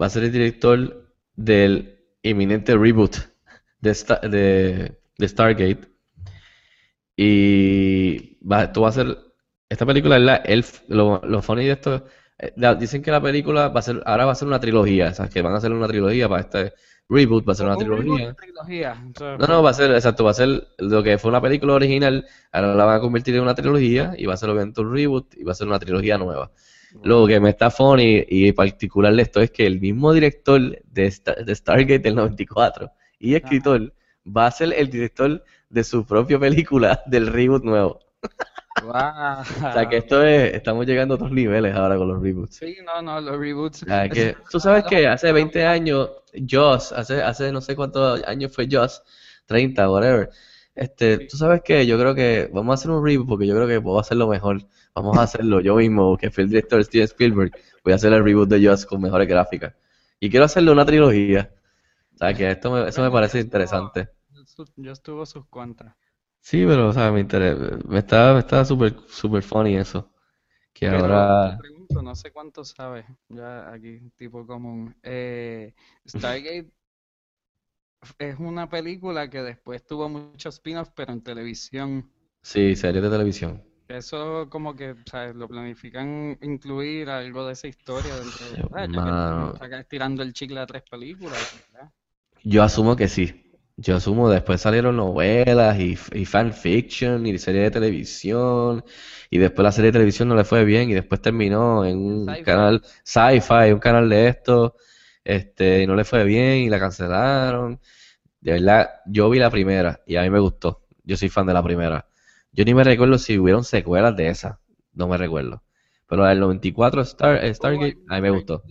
va a ser el director del inminente reboot de, Sta- de, de Stargate. Y va, esto va a ser, esta película es la, el, lo, lo funny de esto, eh, la- dicen que la película va a ser, ahora va a ser una trilogía, o sea, que van a hacer una trilogía para este reboot, va a ser una trilogía. No, no, va a ser, exacto, va a ser lo que fue una película original, ahora la van a convertir en una trilogía y va a ser obviamente un reboot y va a ser una trilogía nueva. Lo que me está funny y particular de esto es que el mismo director de, Sta- de Stargate del 94 y escritor va a ser el director de su propia película del reboot nuevo. O sea que esto es, estamos llegando a otros niveles ahora con los reboots. Sí, no, no, los reboots. O sea, que, tú sabes que hace 20 años, Joss, hace, hace no sé cuántos años fue Joss, 30, whatever. Este, tú sabes que yo creo que vamos a hacer un reboot porque yo creo que puedo hacerlo mejor. Vamos a hacerlo yo mismo, que fue el director Steven Spielberg. Voy a hacer el reboot de Joss con mejores gráficas. Y quiero hacerle una trilogía. O sea, que esto me, eso me parece interesante. Yo estuvo sus contras. Sí, pero, o sea, me interesa, me está, me está súper, súper funny eso. Que Pero ahora, te pregunto, no sé cuánto sabes, ya aquí, tipo común. Eh, Stargate es una película que después tuvo muchos spin-offs, pero en televisión. sí, series de televisión. Eso como que, ¿sabes? Lo planifican incluir algo de esa historia dentro de... Mano. acá estirando el chicle a tres películas, ¿verdad? Yo asumo que sí. Yo asumo, después salieron novelas y, y fanfiction y serie de televisión. Y después la serie de televisión no le fue bien y después terminó en un canal sci-fi, un canal de esto. Este, y no le fue bien y la cancelaron. De verdad, yo vi la primera y a mí me gustó. Yo soy fan de la primera. Yo ni me recuerdo si hubieron secuelas de esa. No me recuerdo. Pero la del 94 Star, Stargate, a mí me gustó.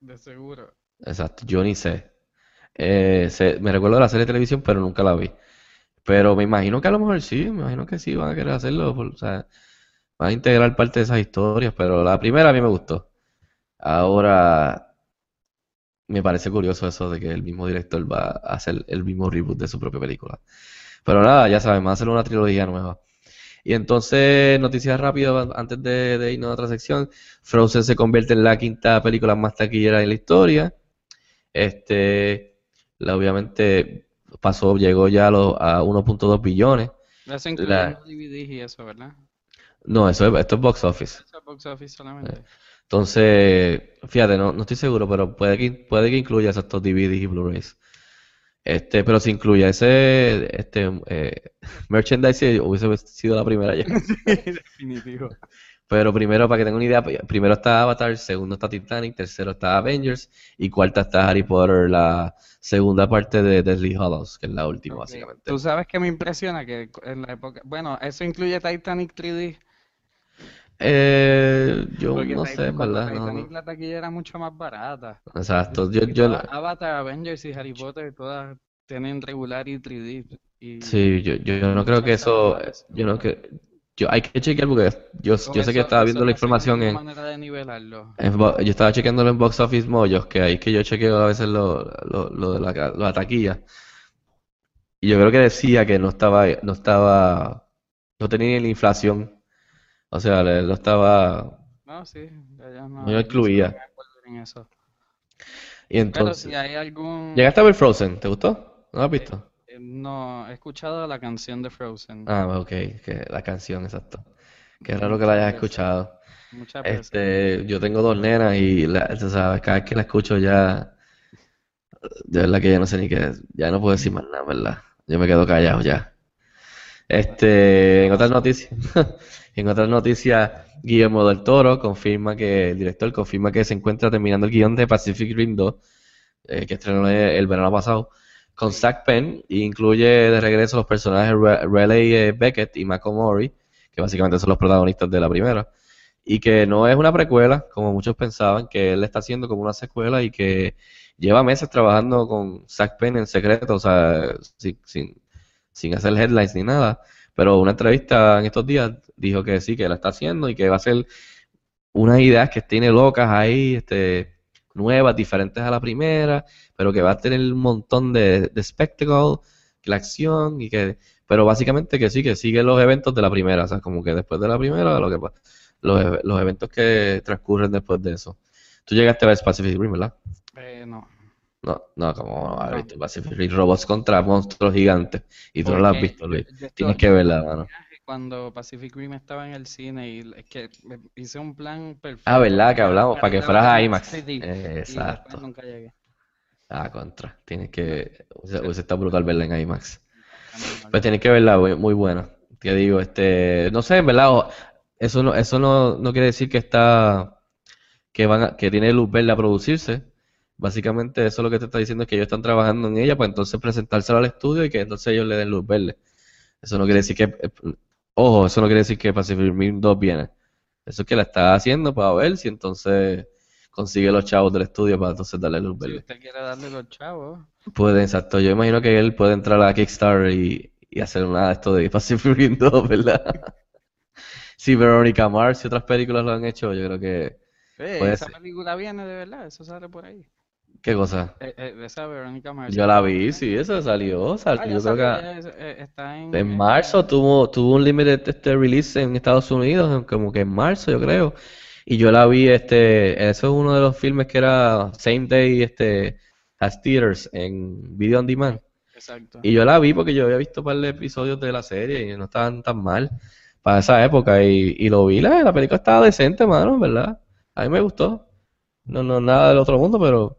De seguro. Exacto, yo ni sé. Eh, me recuerdo de la serie de televisión, pero nunca la vi. Pero me imagino que a lo mejor sí, me imagino que sí van a querer hacerlo, o sea, van a integrar parte de esas historias, pero la primera a mí me gustó. Ahora, me parece curioso eso de que el mismo director va a hacer el mismo reboot de su propia película. Pero nada, ya saben, va a hacer una trilogía nueva. Y entonces, noticias rápidas antes de, de irnos a otra sección. Frozen se convierte en la quinta película más taquillera en la historia. Este, la, obviamente pasó, llegó ya a, los- a 1.2 billones. Eso incluye La- los DVDs y eso, ¿verdad? No, eso es, esto es box office. Eso es box office solamente. Entonces, fíjate, no, no estoy seguro, pero puede que, puede que incluya esos DVDs y Blu-rays. Este, pero si incluye ese este, eh, merchandise, hubiese sido la primera ya. Definitivo. Pero primero, para que tengan una idea, primero está Avatar, segundo está Titanic, tercero está Avengers y cuarta está Harry Potter, la segunda parte de Deathly Hallows, que es la última, básicamente. Tú sabes que me impresiona que en la época, bueno, eso incluye Titanic 3D, Eh, yo porque no sé, verdad, Titanic no. la taquilla era mucho más barata. Exacto, yo, todas Avatar, Avengers y Harry Potter todas tienen regular y 3D. Y sí, yo, yo, yo no creo que eso, yo no que, yo, hay que chequear porque yo, yo sé que estaba viendo la información en, en yo estaba chequeándolo en Box Office Mojo, que ahí es que yo chequeo a veces lo, lo, lo de la, la taquilla. Y yo creo que decía que no estaba, no estaba, no tenía ni la inflación. O sea, no estaba, No, sí, ya, no, No incluía. en eso. y Pero entonces, si hay algún... ¿llegaste a ver Frozen? ¿Te gustó? ¿No lo has visto? No, he escuchado la canción de Frozen. Ah, ok, que la canción, exacto. Qué raro que la hayas escuchado. Muchas veces. Este, yo tengo dos nenas y la, tú sabes, cada vez que la escucho ya, de verdad que ya no sé ni qué, ya no puedo decir más nada, ¿verdad? Yo me quedo callado ya. Este, en otras noticias, en otras noticias, Guillermo del Toro confirma que, el director confirma que se encuentra terminando el guion de Pacific Rim 2, eh, que estrenó el, el verano pasado, con Zach Penn, e incluye de regreso los personajes Riley eh, Beckett y Mako Mori, que básicamente son los protagonistas de la primera, y que no es una precuela, como muchos pensaban, que él está haciendo como una secuela y que lleva meses trabajando con Zach Penn en secreto, o sea, sin, sin, sin hacer headlines ni nada, pero una entrevista en estos días dijo que sí, que la está haciendo y que va a ser unas ideas que tiene locas ahí, este, nuevas, diferentes a la primera, pero que va a tener un montón de, de spectacle, la acción y que, pero básicamente que sí, que sigue los eventos de la primera, o sea, como que después de la primera, lo que los, e- los eventos que transcurren después de eso. Tú llegaste a ver Pacific Rim, ¿verdad? Eh, no. No, no, como no visto Pacific Rim, robots contra monstruos gigantes, y tú no lo has visto, Luis. Tienes que verla, mano. Cuando Pacific Rim estaba en el cine y es que hice un plan perfecto Ah, ¿verdad? Que hablamos, para que fueras a IMAX. 3D, Eh, y después exacto. nunca llegué. Ah, contra. Tienes que. Hubiese estado brutal verla en IMAX. Pues tienes que verla, muy, buena. Te digo, este. No sé, en verdad, eso no, eso no, no quiere decir que está. Que van a- que tiene luz verde a producirse. Básicamente, eso lo que te está diciendo es que ellos están trabajando en ella para entonces presentársela al estudio y que entonces ellos le den luz verde. Eso no quiere decir que. Ojo, eso no quiere decir que Pacific Rim 2 viene. Eso es que la está haciendo para ver si entonces consigue los chavos del estudio para entonces darle luz Si verde. usted quiere darle los chavos, Puede, exacto. Yo imagino que él puede entrar a Kickstarter y, y hacer una de esto de Pacific Rim 2, ¿verdad? Si Veronica Mars y otras películas lo han hecho, yo creo que... esa ser. película viene de verdad, eso sale por ahí. ¿Qué cosa? Eh, eh, esa Verónica Mars. Yo la vi, sí, eso salió. sal- Ah, ya yo creo salió, que es- eh, está en, marzo tuvo, tuvo un limited este release en Estados Unidos, como que en marzo, yo creo. Y yo la vi, este, eso es uno de los filmes que era Same Day, este, as theaters en Video on Demand. Exacto. Y yo la vi porque yo había visto un par de episodios de la serie y no estaban tan mal para esa época. Y, y lo vi, la, la película estaba decente, mano, en ¿verdad? A mí me gustó. No, no, nada del otro mundo, pero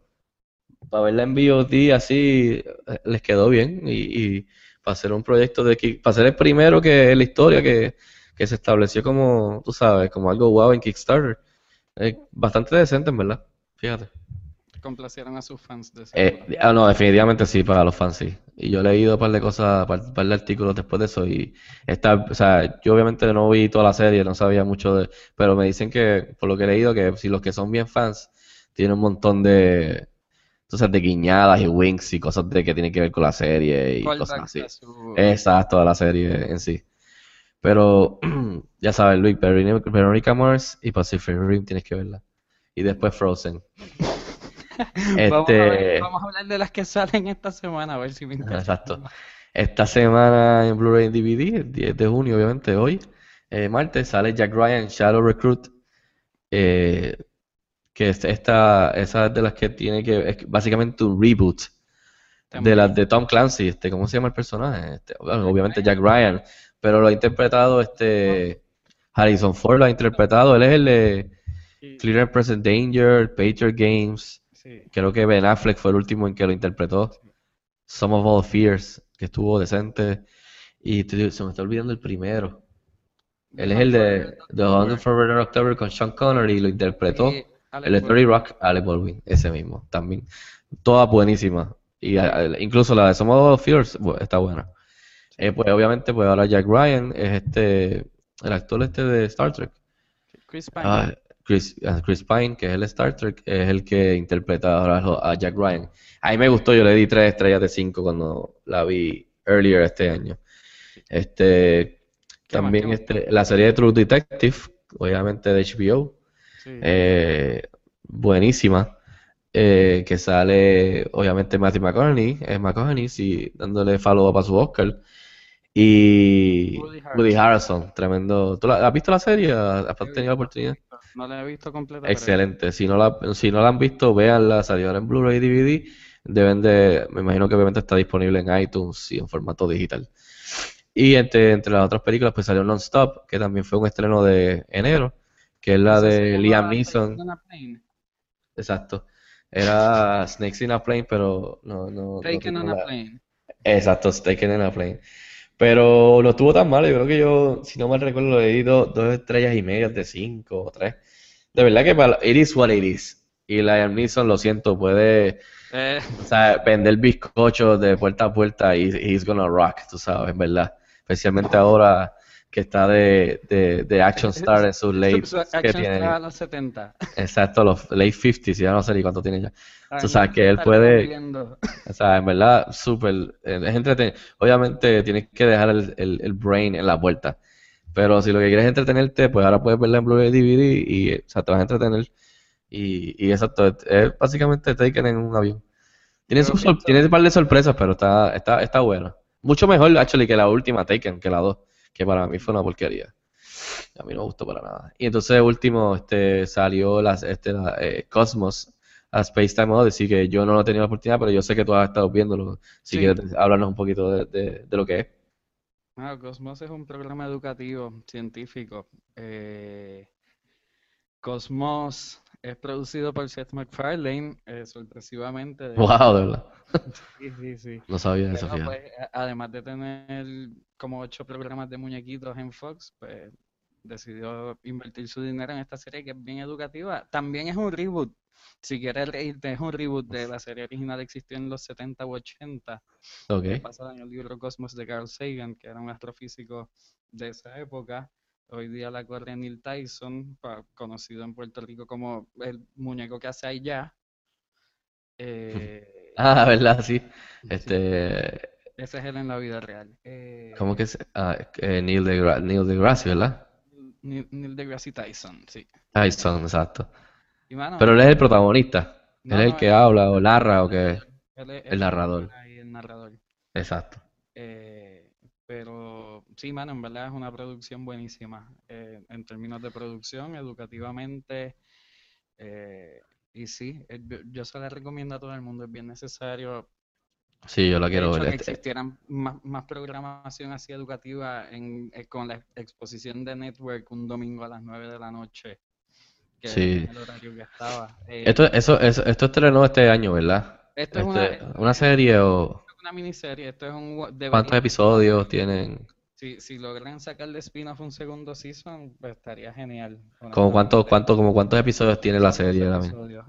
para verla en VOD así eh, les quedó bien. Y, y para hacer un proyecto de Kick- para ser el primero que en la historia que, que se estableció como, tú sabes, como algo wow en Kickstarter. Es bastante decente, en verdad. Fíjate. Complacieron a sus fans de Eh, ah, no, definitivamente sí, para los fans sí. Y yo he leído un par de cosas, un par de artículos después de eso y está, o sea, yo obviamente no vi toda la serie, no sabía mucho de, pero me dicen que, por lo que he leído, que si los que son bien fans, tienen un montón de, entonces, de guiñadas y winks y cosas de que tienen que ver con la serie y cosas así. su- Exacto, la serie en sí. Pero, ya sabes, Luis, Veronica Mars y Pacific Rim tienes que verla. Y después Frozen. Vamos a ver- Este, vamos a hablar de las que salen esta semana, a ver si me interesa. Exacto. Esta semana en Blu-ray y DVD, el 10 de junio, obviamente, hoy, eh, martes, sale Jack Ryan, Shadow Recruit, eh, que es esta, esa es de las que tiene que, es básicamente un reboot de las de Tom Clancy, este, ¿cómo se llama el personaje? Este, bueno, obviamente Jack Ryan, pero lo ha interpretado este Harrison Ford, lo ha interpretado, él es el de Sí, Clear and Present Danger, Patriot Games, sí. Creo que Ben Affleck fue el último en que lo interpretó. Some of All Fears, que estuvo decente. Y te se me está olvidando el primero. Él es el de The Hunger for Red October con Sean Connery y lo interpretó. El. 30 Rock, Alec Baldwin, ese mismo, también. Todas buenísimas. Y incluso la de All Fears está buena. Eh, pues obviamente, pues ahora Jack Ryan es este, el actor este de Star Trek. Chris Pine. Ah, Chris, ah, Chris Pine, que es el Star Trek, es el que interpreta ahora a Jack Ryan. A mí me gustó, yo le di tres estrellas de cinco cuando la vi earlier este año. Este, también este, la serie de True Detective, obviamente de HBO, Sí. eh, buenísima, eh, que sale obviamente Matthew McConaughey, es McConaughey, sí, dándole follow up a su Oscar. Y Woody Harrelson, tremendo. ¿Tú la- has visto la serie? ¿Has tenido la oportunidad? No la he visto completa, pero Excelente. Si no la, si no la han visto, véanla. Salió en Blu-ray DVD. deben de, me imagino que obviamente está disponible en iTunes y en formato digital. Y entre, entre las otras películas, pues salió Non-Stop, que también fue un estreno de enero, que es la de Liam Neeson. on. Exacto. Era Snakes in a Plane, pero no, no, no Taken on a la- Plane. Exacto, Taken in a Plane. Pero no estuvo tan mal, yo creo que yo, si no mal recuerdo, le di do- dos estrellas y media de cinco o tres. De verdad que para, it is what it is. Y Liam Neeson, lo siento, puede, Eh, o sea, vender bizcochos de puerta a puerta y he's gonna rock, tú sabes, en verdad. Especialmente ahora que está de, de, de action star en sus late, su, su que tiene, star a los 70. exacto, los late 50s, ya no sé ni cuánto tiene ya. Tú sabes Ay, que él puede, o sea, en verdad, súper, eh, es entretenido. Obviamente tienes que dejar el, el, el brain en la puerta. Pero si lo que quieres es entretenerte, pues ahora puedes verla en Blu-ray DVD y, o sea, te vas a entretener. Y, y exacto, es, es básicamente Taken en un avión. Tiene, tiene un par de sorpresas, pero está, está, está bueno. Mucho mejor, actually, que la última Taken, que la 2, que para mí fue una porquería. A mí no me gustó para nada. Y entonces, último, este, salió las, este, la, eh, Cosmos a Space Time Odyssey, que yo no lo he tenido la oportunidad, pero yo sé que tú has estado viéndolo. Si Sí. quieres hablarnos un poquito de, de, de lo que es. Ah, Cosmos es un programa educativo científico. Eh, Cosmos es producido por Seth MacFarlane, eh, sorpresivamente. de- Wow, de verdad. Sí, sí, sí. No sabía eso, pues, además de tener como ocho programas de muñequitos en Fox, pues decidió invertir su dinero en esta serie que es bien educativa. También es un reboot. Si quieres reírte, es un reboot de la serie original existió en los 70 u 80, Ok. basada en el libro Cosmos de Carl Sagan, que era un astrofísico de esa época. Hoy día la corre Neil Tyson, conocido en Puerto Rico como el muñeco que hace allá. Eh, Ah, ¿verdad? Sí. Este, ese es él en la vida real. Eh, ¿cómo que es? Ah, eh, Neil deGra Neil deGrasse, ¿verdad? Neil, Neil deGrasse Tyson, sí. Tyson, exacto. Y, mano, Pero él es el protagonista. no, Él es el que habla o narra o que... él es- el narrador. el narrador. Exacto. Eh, pero sí, mano, en verdad es una producción buenísima. eh, en términos de producción, educativamente. eh, y sí, eh, yo, se la recomiendo a todo el mundo, es bien necesario. Sí, yo la quiero ver. que Este, existieran más, más programación así educativa en, eh, con la exposición de Network un domingo a las 9 de la noche, que Sí. el horario que estaba. Eh, Esto, eso, eso- esto estrenó este año, ¿verdad? esto es una, Este, una serie o... una miniserie, esto es un... debería- ¿Cuántos episodios tienen? Si, si logran sacar de spin-off un segundo season, pues estaría genial. ¿Como cuánto, honestamente. cuánto, como cuántos episodios tiene la serie? Episodios.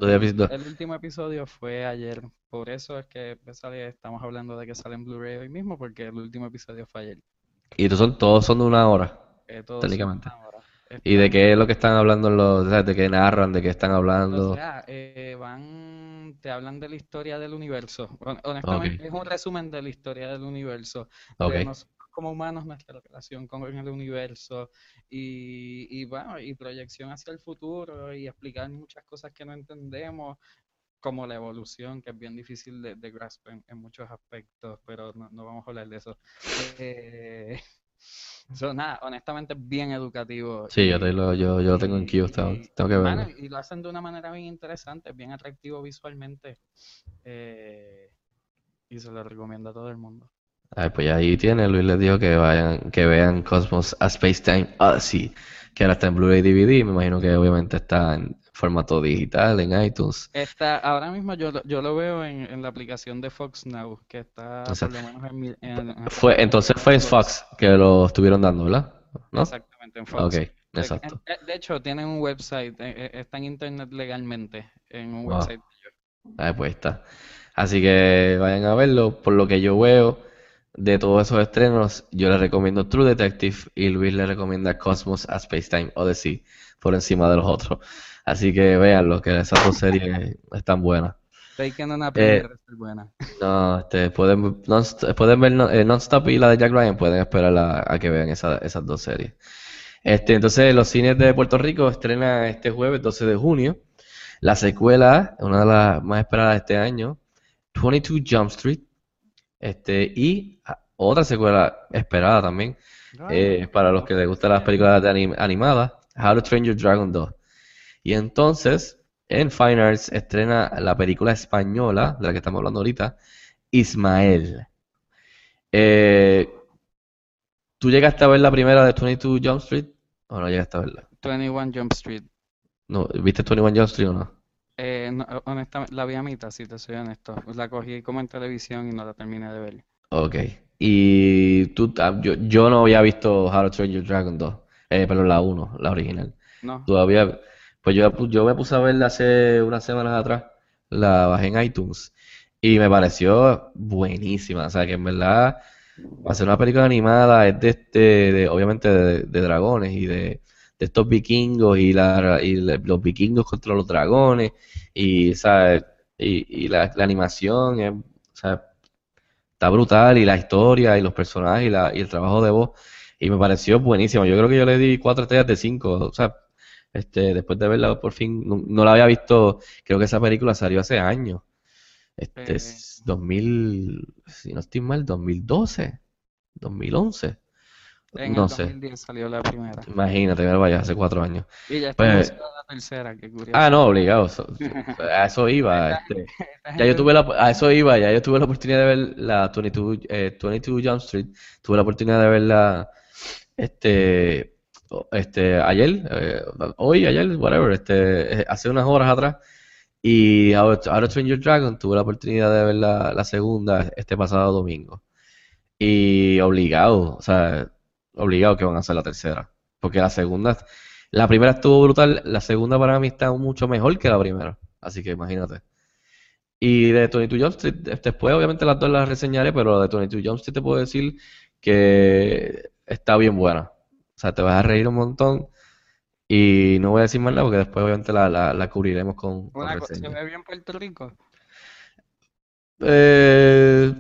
El último episodio fue ayer, por eso es que pues, sale- estamos hablando de que sale en Blu-ray hoy mismo, porque el último episodio fue ayer. Y todos son, todos son de una hora. Eh, todos son Técnicamente. una hora. ¿Y de qué es lo que están hablando los, o de qué narran, de qué están O hablando? sea, eh, van, te hablan de la historia del universo. Hon- Honestamente, es un resumen de la historia del universo. de nosotros como humanos, nuestra relación con el universo y, y bueno, y proyección hacia el futuro y explicar muchas cosas que no entendemos, como la evolución, que es bien difícil de, de grasp en, en muchos aspectos, pero no, no vamos a hablar de eso. Eh, so, nada, honestamente, bien educativo. Sí, yo, te lo, yo, yo lo tengo en queue, tengo, y- tengo que verlo. y lo hacen de una manera bien interesante, bien atractivo visualmente. eh, y se lo recomiendo a todo el mundo. Ay, pues ahí tiene, Luis les dijo que vayan, que vean Cosmos a Space Time Odyssey, que ahora está en Blu-ray DVD, me imagino que obviamente está en formato digital, en iTunes. Está, ahora mismo yo, lo- yo lo veo en, en la aplicación de Fox Now, que está O sea, por lo menos en, mi- en- en- Fue, entonces fue en Fox que lo estuvieron dando, ¿verdad? ¿No? Exactamente, en Fox. Ok, De, exacto. de- de hecho, tienen un website, eh, eh, está en internet legalmente, en un Wow. website. Ahí pues está. Así que vayan a verlo. Por lo que yo veo de todos esos estrenos, yo les recomiendo True Detective y Luis le recomienda Cosmos a Spacetime Odyssey por encima de los otros. Así que véanlo, que esas dos series están buenas. Taken una Eh, primera es buena. No, este, pueden, non- pueden ver no- eh, Non-Stop y la de Jack Ryan, pueden esperar a, a que vean esa- esas dos series. Este, entonces, los cines de Puerto Rico estrenan este jueves 12 de junio la secuela, una de las más esperadas de este año, 22 Jump Street, este, y ah, otra secuela esperada también, eh, para los que les gustan las películas de anim- animadas, How to Train Your Dragon 2. Y entonces, en Fine Arts estrena la película española, de la que estamos hablando ahorita, Ismael. Eh, ¿tú llegaste a ver la primera de 22 Jump Street? ¿O no llegaste a verla? 21 Jump Street. No, ¿viste 21 Jump Street o no? Eh, no, honestamente, la vi a mitad, si te soy honesto. La cogí como en televisión y no la terminé de ver. Ok. Y tú, ah, yo, yo no había visto How to Train Your Dragon 2, eh, pero la 1, la original. No, Todavía, pues yo, yo me puse a verla hace unas semanas atrás, la bajé en iTunes y me pareció buenísima. O sea, que en verdad, ser una película animada, es de este, de, obviamente de, de dragones y de, de estos vikingos y, la, y los vikingos contra los dragones y, ¿sabes? Y, y la, la animación es, sea, está brutal y la historia y los personajes y, la, y el trabajo de voz y me pareció buenísimo. Yo creo que yo le di cuatro estrellas de cinco, o sea, este, después de verla por fin, no, no la había visto, creo que esa película salió hace años, este, Eh. es 2000, si no estoy mal, 2012, 2011, en no el sé, 2010 salió la primera. imagínate, vaya, hace cuatro años. Y ya Pues- haciendo la tercera, qué curioso. Ah, no, obligado, so- so- a eso iba, este, ya yo tuve la, a eso iba, ya yo tuve la oportunidad de ver la 22, eh, 22 Jump Street, tuve la oportunidad de verla, este, este, ayer, eh, hoy, ayer, whatever, este, eh, hace unas horas atrás, y How to Train Your Dragon tuve la oportunidad de ver la, la segunda este pasado domingo, y obligado, o sea, obligado que van a hacer la tercera, porque la segunda, la primera estuvo brutal, la segunda para mí está mucho mejor que la primera, así que imagínate. Y de 22 Jump Street, después obviamente las dos las reseñaré, pero de 22 Jump Street te puedo decir que está bien buena. O sea, te vas a reír un montón y no voy a decir más nada porque después obviamente la, la, la cubriremos con, con Una co- ¿se reseña. ve bien Puerto Rico? Eh,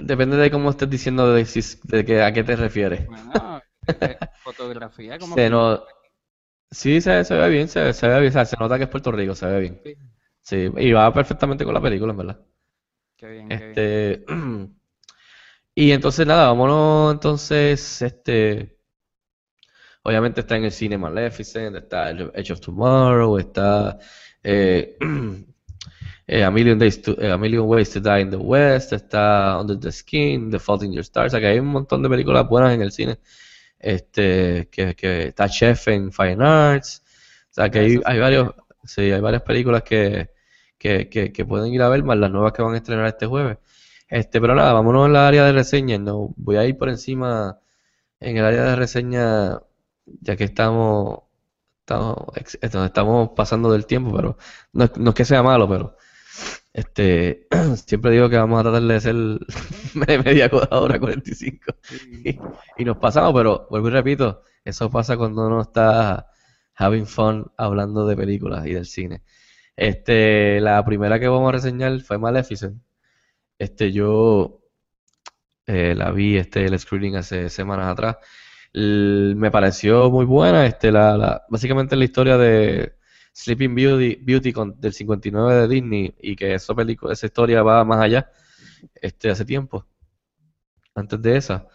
depende de cómo estés diciendo de, si- de que, a qué te refieres. Bueno, eh, fotografía como Se que- no- sí, se, se ve bien, se, se ve bien, o sea, se nota que es Puerto Rico, se ve bien. Sí, Sí, y va perfectamente con la película, en verdad. qué bien, qué bien. Este, y entonces nada, vámonos entonces, este, obviamente está en el cine Maleficent, está el Edge of Tomorrow, está eh, eh, A Million Days to- eh, A Million Ways to Die in the West, está Under the Skin, The Fault in Your Stars, o sea que hay un montón de películas buenas en el cine, este, que, que está Chef en Fine Arts, o sea que hay, hay varios, sí, hay varias películas que, que, que, que pueden ir a ver, más las nuevas que van a estrenar este jueves. Este, pero nada, vámonos al área de reseña. No, voy a ir por encima en el área de reseña, ya que estamos, estamos, estamos pasando del tiempo, pero no, no es que sea malo, pero este, siempre digo que vamos a tratar de ser media hora 45 Sí. y nos pasamos, pero vuelvo y repito, eso pasa cuando uno está having fun hablando de películas y del cine. Este, la primera que vamos a reseñar fue Maleficent. Este, yo eh, la vi este el screening hace semanas atrás. Me pareció muy buena. Este, la, la- básicamente la historia de Sleeping Beauty, Beauty con- del 59 de Disney y que esa película, esa historia va más allá. Este, hace tiempo, antes de esa.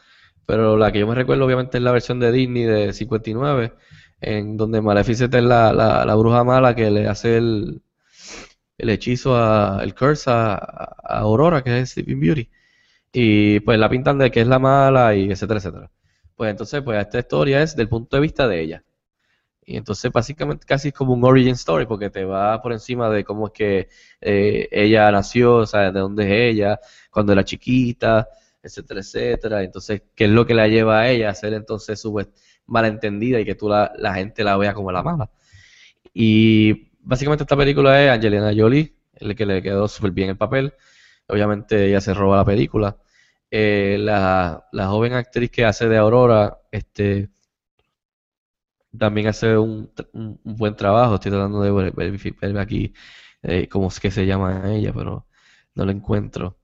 Pero la que yo me recuerdo obviamente es la versión de Disney de 59, en donde Maleficent es la, la, la bruja mala que le hace el, el hechizo, a, el curse a, a Aurora, que es Sleeping Beauty. Y pues la pintan de que es la mala y etcétera, etcétera. Pues entonces, pues esta historia es del punto de vista de ella. Y entonces básicamente casi es como un origin story porque te va por encima de cómo es que eh, ella nació, o sea, de dónde es ella, cuando era chiquita, etcétera, etcétera. Entonces, ¿qué es lo que la lleva a ella a ser entonces su malentendida y que tú la, la gente la vea como la mala? Y básicamente esta película es Angelina Jolie, el que le quedó súper bien el papel. Obviamente ella se roba la película. Eh, la, la joven actriz que hace de Aurora, este, también hace un, un- buen trabajo. Estoy tratando de ver, ver- ver aquí eh, cómo es que se llama ella, pero no lo encuentro.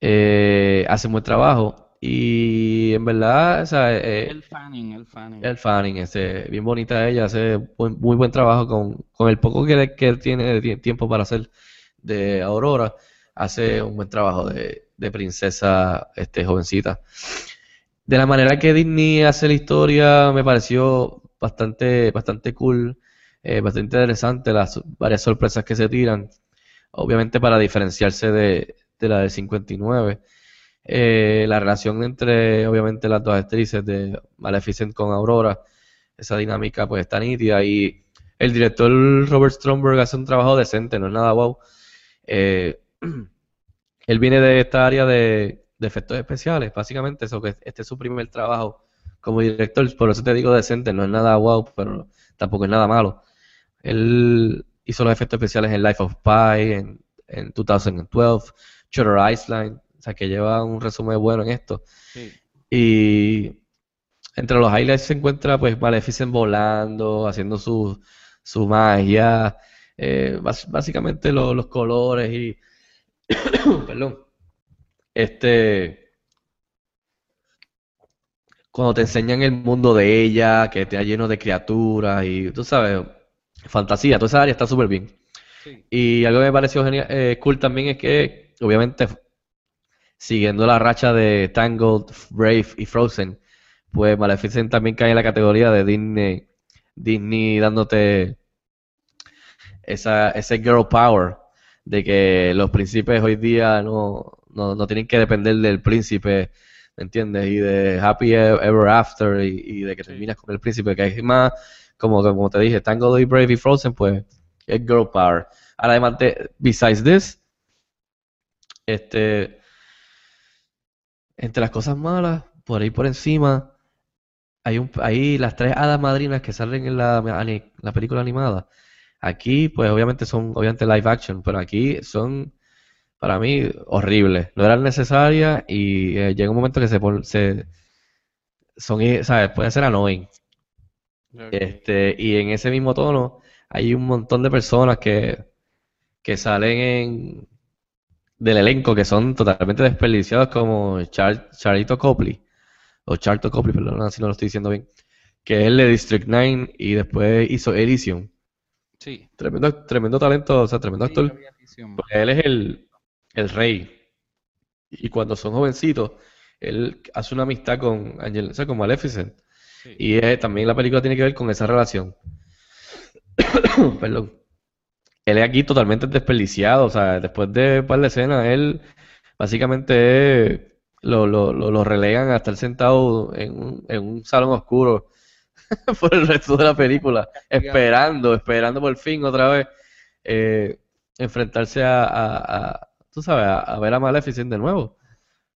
Eh, hace un buen trabajo y en verdad, o sea, eh, El Fanning, el Fanning. el Fanning, este, bien bonita ella, hace buen- muy buen trabajo con, con el poco que, que tiene de tiempo para hacer de Aurora, hace un buen trabajo de, de princesa este, jovencita. De la manera que Disney hace la historia me pareció bastante, bastante cool. eh, bastante interesante las varias sorpresas que se tiran, obviamente para diferenciarse de, de la del 59. Eh, la relación entre, obviamente, las dos actrices de Maleficent con Aurora, esa dinámica pues está nítida y el director Robert Stromberg hace un trabajo decente, no es nada wow. Eh, él viene de esta área de, de efectos especiales, básicamente, eso que este es su primer trabajo como director, por eso te digo decente, no es nada wow, pero tampoco es nada malo. Él hizo los efectos especiales en Life of Pi, en, en 2012, Shutter Island, o sea que lleva un resumen bueno en esto. Sí. Y entre los highlights se encuentra pues Maleficent volando, haciendo su, su magia, eh, básicamente lo- los colores y... Perdón. Este... Cuando te enseñan el mundo de ella, que está lleno de criaturas y tú sabes, fantasía, toda esa área está súper bien. Sí. Y algo que me pareció genial, eh, cool también es que, obviamente, siguiendo la racha de Tangled, Brave y Frozen, pues Maleficent también cae en la categoría de Disney, Disney dándote esa, ese girl power de que los príncipes hoy día no, no, no tienen que depender del príncipe, ¿me entiendes? Y de Happy Ever After y, y de que terminas con el príncipe, que es más, como, como te dije, Tangled y Brave y Frozen, pues es girl power. Ahora, además de, besides this, este, entre las cosas malas, por ahí por encima, hay un, hay las tres hadas madrinas que salen en la, ani- la película animada. Aquí, pues obviamente son, obviamente live action, pero aquí son, para mí, horribles. No eran necesarias y eh, llega un momento que se, se son, i- ¿sabes? Pueden ser annoying. Este, y en ese mismo tono hay un montón de personas que, que salen en, del elenco que son totalmente desperdiciados como Char- Charlito Copley, o Charlton Copley, perdón si no lo estoy diciendo bien, que es el de District 9 y después hizo Elysium. Sí. Tremendo, tremendo talento, o sea, tremendo Sí, actor. Porque él es el, el rey. Y cuando son jovencitos, él hace una amistad con Angel, o sea, con Maleficent. Sí. Y eh, también la película tiene que ver con esa relación. Perdón. Él es aquí totalmente desperdiciado. O sea, después de un par de escenas, él básicamente lo, lo, lo, lo relegan a estar sentado en un, en un salón oscuro por el resto de la película, esperando, esperando por fin otra vez eh, enfrentarse a, a- a, tú sabes, a, a ver a Maleficent de nuevo.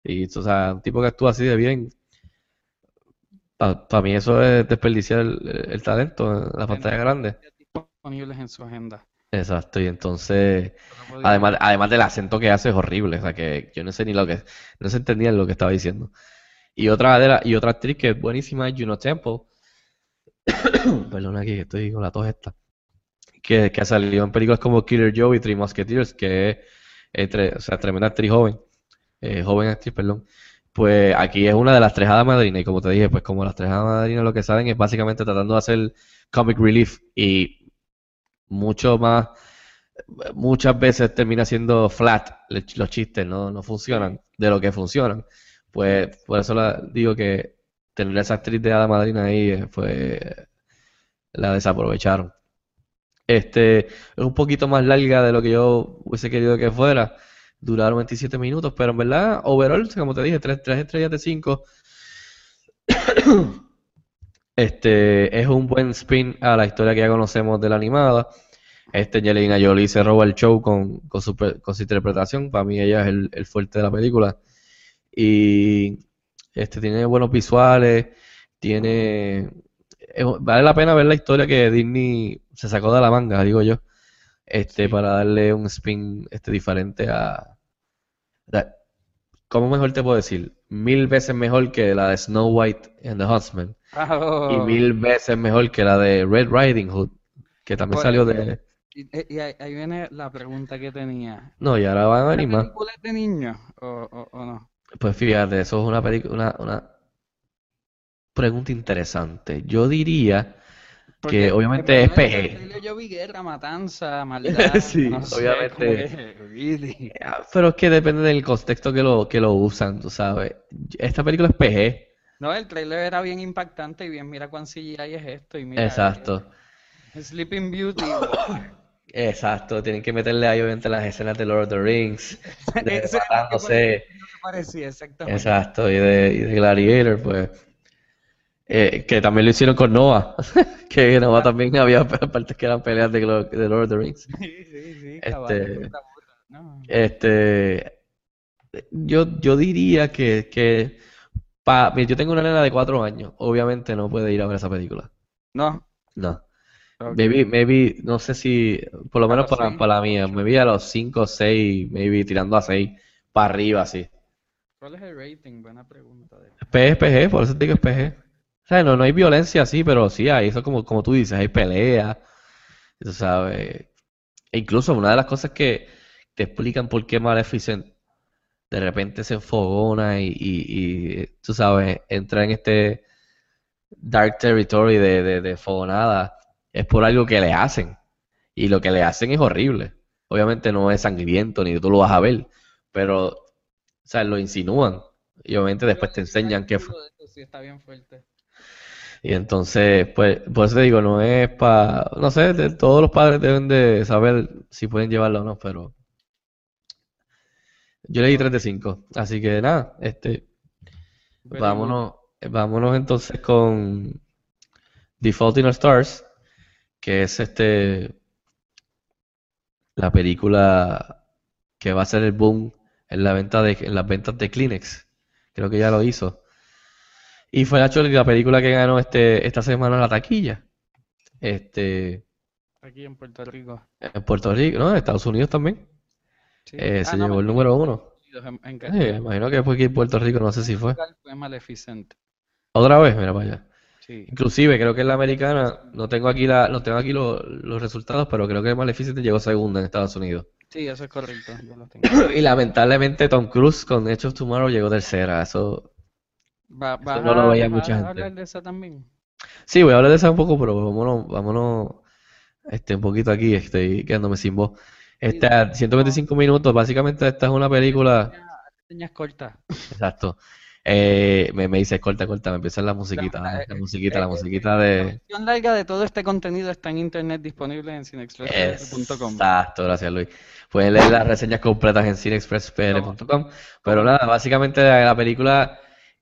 Y, o sea, un tipo que actúa así de bien, para mí eso es desperdiciar el, el talento en la pantalla grande. disponibles en su agenda. Exacto, y entonces, además, además del acento que hace es horrible, o sea que yo no sé ni lo que, no se entendía lo que estaba diciendo. Y otra de la- y otra actriz que es buenísima es Juno Temple, perdona aquí que estoy con la tos esta, que, que ha salido en películas como Killer Joe y Three Musketeers, que es, eh, tre- o sea, tremenda actriz joven, eh, joven actriz, perdón. Pues aquí es una de las tres hadas madrinas, y como te dije, pues como las tres hadas madrinas lo que saben es básicamente tratando de hacer comic relief y mucho más, muchas veces termina siendo flat los chistes, no, no funcionan de lo que funcionan. Pues por eso la- digo que tener esa actriz de hada madrina ahí eh, fue, la desaprovecharon. Este, es un poquito más larga de lo que yo hubiese querido que fuera. Duraron 27 minutos, pero en verdad, overall, como te dije, 3, estrellas de 5. Este, es un buen spin a la historia que ya conocemos de la animada. Este, Angelina Jolie se roba el show con, con su, con su interpretación. Para mí ella es el, el fuerte de la película. Y este, tiene buenos visuales, tiene... es- vale la pena ver la historia que Disney se sacó de la manga, digo yo, este, Sí. para darle un spin este, diferente a... ¿Cómo mejor te puedo decir? Mil veces mejor que la de Snow White and the Huntsman. Y mil veces mejor que la de Red Riding Hood, que también Pues, salió de... Y, y ahí, ahí viene la pregunta que tenía. No, y ahora van a ¿La venir más. película es de niños o, o- o no? Pues fíjate, eso es una película, una, una pregunta interesante. Yo diría que obviamente es PG. Yo vi guerra, matanza, maldad. Sí, no obviamente. really. Ah, Pero es que depende del contexto que lo, que lo usan, tú sabes. Esta película es PG. No, el trailer era bien impactante y bien, mira cuán CGI es esto y mira, Exacto. Sleeping Beauty. Exacto, tienen que meterle ahí obviamente las escenas de Lord of the Rings, de matándose, parecía, exactamente. exacto, y de, y de Gladiator, pues, eh, que también lo hicieron con Noah, que Noah también había partes que eran peleas de, Lord of the Rings. Sí, sí, sí, Este- no. Este, yo, yo diría que, que pa- mira, yo tengo una nena de cuatro años, obviamente no puede ir a ver esa película, No. no. Maybe, maybe, no sé si, por lo menos para, para la mía, ocho. maybe a los 5 o 6, maybe tirando a 6, para arriba, así. ¿Cuál es el rating? Buena pregunta. de- PG, por eso te digo es PG. Sea, no, no hay violencia así, pero sí hay, eso como, como tú dices, hay peleas, tú sabes. E incluso una de las cosas que te explican por qué Maleficent de repente se enfogona y, y, y, tú sabes, entra en este dark territory de, de, de fogonada, es por algo que le hacen. Y lo que le hacen es horrible. Obviamente no es sangriento ni tú lo vas a ver, pero, o sea, lo insinúan. Y obviamente después te enseñan qué fue. Sí, está bien fuerte. Y entonces, pues, por eso te digo, no es para, no sé, de- todos los padres deben de saber si pueden llevarlo o no, pero yo le di 3 de 5. Así que nada, este, vámonos, vámonos entonces con Default in Our Stars, que es este, la película que va a ser el boom en la venta de, en las ventas de Kleenex. Creo que ya lo hizo. Y fue la, la película que ganó este, esta semana la taquilla. Este. Aquí en Puerto Rico. en Puerto Rico, no, en Estados Unidos también. Sí. Eh, Ah, se no, llevó el me- número uno. En, en Sí, imagino que fue aquí en Puerto Rico, no sé si fue. fue Maleficent. Otra vez, mira para allá. Sí. Inclusive creo que en la americana, no tengo aquí la, no tengo aquí lo- los resultados, pero creo que Maleficent llegó segunda en Estados Unidos. Sí, eso es correcto. Yo lo tengo. Y lamentablemente Tom Cruise con Edge of Tomorrow llegó tercera. Eso Va, vas no lo a- veía mucha gente. hablar de esa también? Sí, voy a hablar de esa un poco, pero vámonos, vámonos este, un poquito aquí, estoy quedándome sin voz. Esta, 125 minutos, básicamente esta es una película, Señas cortas. exacto. Eh, me, me dice corta, corta, me empieza la musiquita, La- la, eh, musiquita, la eh, musiquita La de... versión larga de todo este contenido está en internet disponible en cinexpress.com. Exacto, gracias Luis. Pueden leer las reseñas completas en cinexpresspr.com. Pero nada, básicamente la, la película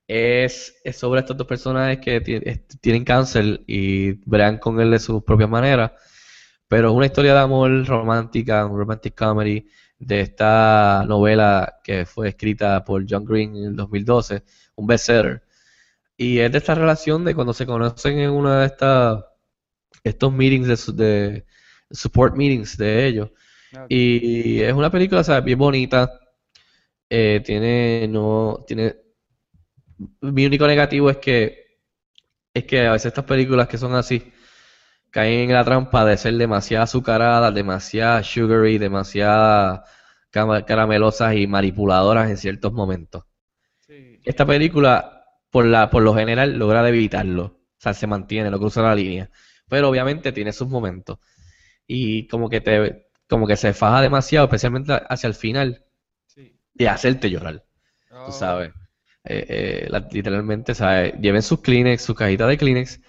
es, es sobre estos dos personajes que tienen cáncer y bregan con él de sus propias maneras. Pero es una historia de amor romántica, un romantic comedy de esta novela que fue escrita por John Green en el 2012, un bestseller. Y es de esta relación de cuando se conocen en una de estas estos meetings de, su- de support meetings de ellos. Y es una película, ¿sabes? Bien bonita. Eh, tiene, no, tiene. Mi único negativo es que, es que a veces estas películas que son así caen en la trampa de ser demasiado azucaradas, demasiado sugary, demasiado caramelosas y manipuladoras en ciertos momentos. Sí. Esta película, por la, por lo general, logra evitarlo. O sea, se mantiene, no cruza la línea. Pero obviamente tiene sus momentos. Y como que te, como que se faja demasiado, especialmente hacia el final, Sí. de hacerte llorar. Tú Oh, sabes. Eh, eh, la- literalmente, ¿sabes? Lleven sus Kleenex, su cajita de Kleenex.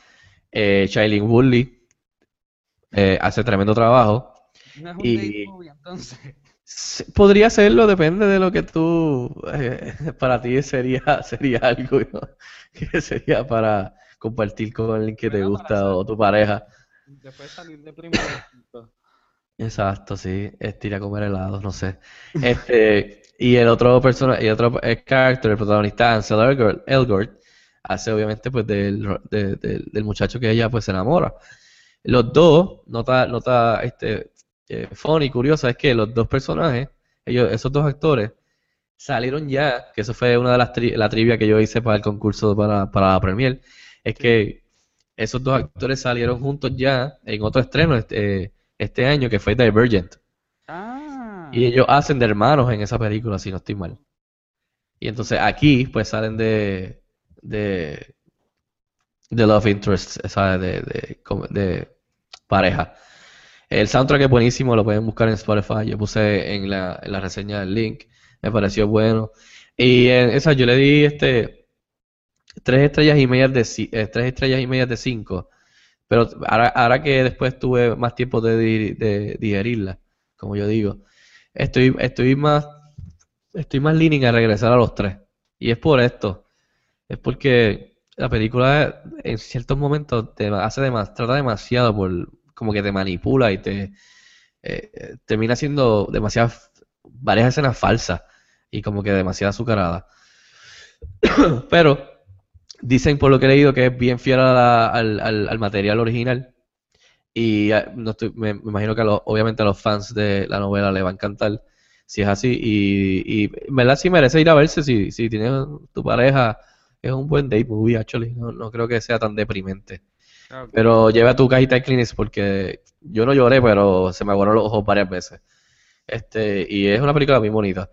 Eh, Shailene Woodley eh, hace tremendo trabajo. No es un y- movie, entonces. Podría serlo, depende de lo que tú, eh, para ti sería, sería algo ¿no? que sería para compartir con alguien que te gusta o tu pareja. Después salir de primero. Exacto, sí, este, ir a comer helados, no sé. Este, y el otro persona, y otro eh, character, el protagonista, Ansel Elgort, Elgort, hace obviamente pues del, ro- de- del- del muchacho que ella pues se enamora. Los dos, nota, nota este, eh, funny, curiosa, es que los dos personajes, ellos, esos dos actores, salieron ya, que eso fue una de las tri- la trivia que yo hice para el concurso para, para la Premier, es que esos dos actores salieron juntos ya en otro estreno este, este año que fue Divergent. Y ellos hacen de hermanos en esa película, si no estoy mal. Y entonces aquí, pues salen de, de, de Love Interest, ¿sabes? De, de, de pareja. El soundtrack es buenísimo, lo pueden buscar en Spotify. Yo puse en la, la reseña el link, me pareció bueno. Y en esa yo le di este tres estrellas y medias de eh, tres estrellas y medias de cinco, Pero ahora, ahora que después tuve más tiempo de, de digerirla, como yo digo, estoy, estoy más, estoy más leaning a regresar a los tres. Y es por esto. Es porque la película en ciertos momentos te hace demas- trata demasiado por, como que te manipula y te eh, termina siendo demasiadas, varias escenas falsas y como que demasiado azucarada. Pero dicen por lo que he leído que es bien fiel al- al material original. Y eh, no estoy- me, me imagino que a los- obviamente a los fans de la novela le va a encantar si es así. Y, y en verdad sí merece ir a verse si, si tienes tu pareja. Es un buen date movie, actually. No, no creo que sea tan deprimente. Ah, ok. Pero lleva tu cajita de Kleenex porque yo no lloré, pero se me aguaron los ojos varias veces. Este, y es una película muy bonita.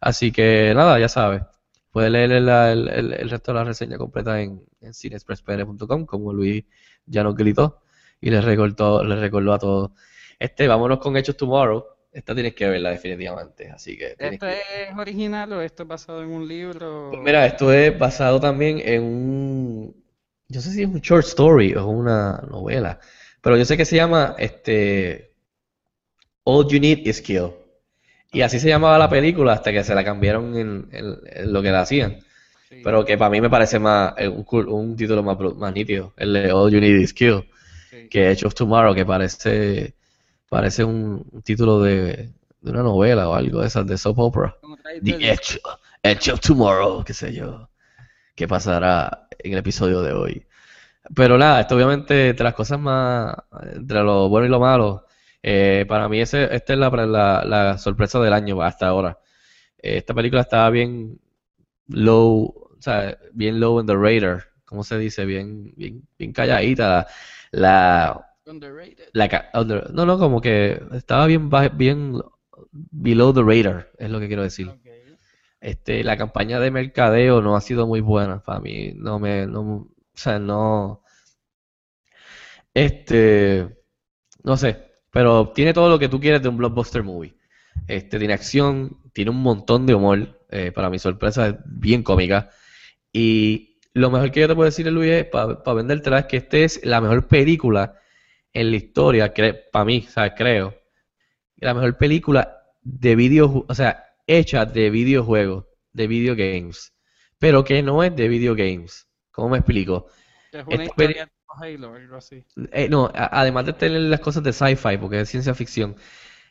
Así que nada, ya sabes. Puedes leer el, el- el- el resto de la reseña completa en, en cineexpresspr.com, como Luis ya nos gritó y les recordó, les recordó a todos. Este, vámonos con Hechos Tomorrow. Esta tienes que verla definitivamente, así que ¿Esto que es original o esto es basado en un libro? Pues mira, esto es basado también en un, yo sé si es un short story o una novela, pero yo sé que se llama este All You Need Is Kill. Y así se llamaba la película hasta que se la cambiaron en, en- en lo que la hacían. Sí. Pero que para mí me parece más eh, un, título más, más nítido, el de All You Need Is Kill, Que Edge of Tomorrow, que parece, parece un, un título de, de una novela o algo de esas, de soap opera. The Edge, Edge of Tomorrow, qué sé yo, qué pasará en el episodio de hoy. Pero nada, esto obviamente entre las cosas más, entre lo bueno y lo malo, eh, para mí ese, esta es la, la, la sorpresa del año hasta ahora. Eh, esta película estaba bien low, o sea, bien low in the radar, ¿cómo se dice? Bien, bien, bien calladita. La, Underrated. la under- no, no, como que estaba bien, bien below the radar, es lo que quiero decir. Este, la campaña de mercadeo no ha sido muy buena para mí. No me, no, o sea, no, este, no sé, pero tiene todo lo que tú quieres de un blockbuster movie. Este, tiene acción, tiene un montón de humor, eh, para mi sorpresa es bien cómica. Y lo mejor que yo te puedo decir, Luis, para vendértela, es que esta es la mejor película en la historia, para mí, o sea, creo, la mejor película de video, o sea, hecha de videojuegos, de video games, pero que no es de video games. ¿Cómo me explico? Es una Esta historia Halo, algo así. Eh, no, además de tener las cosas de sci-fi, porque es ciencia ficción,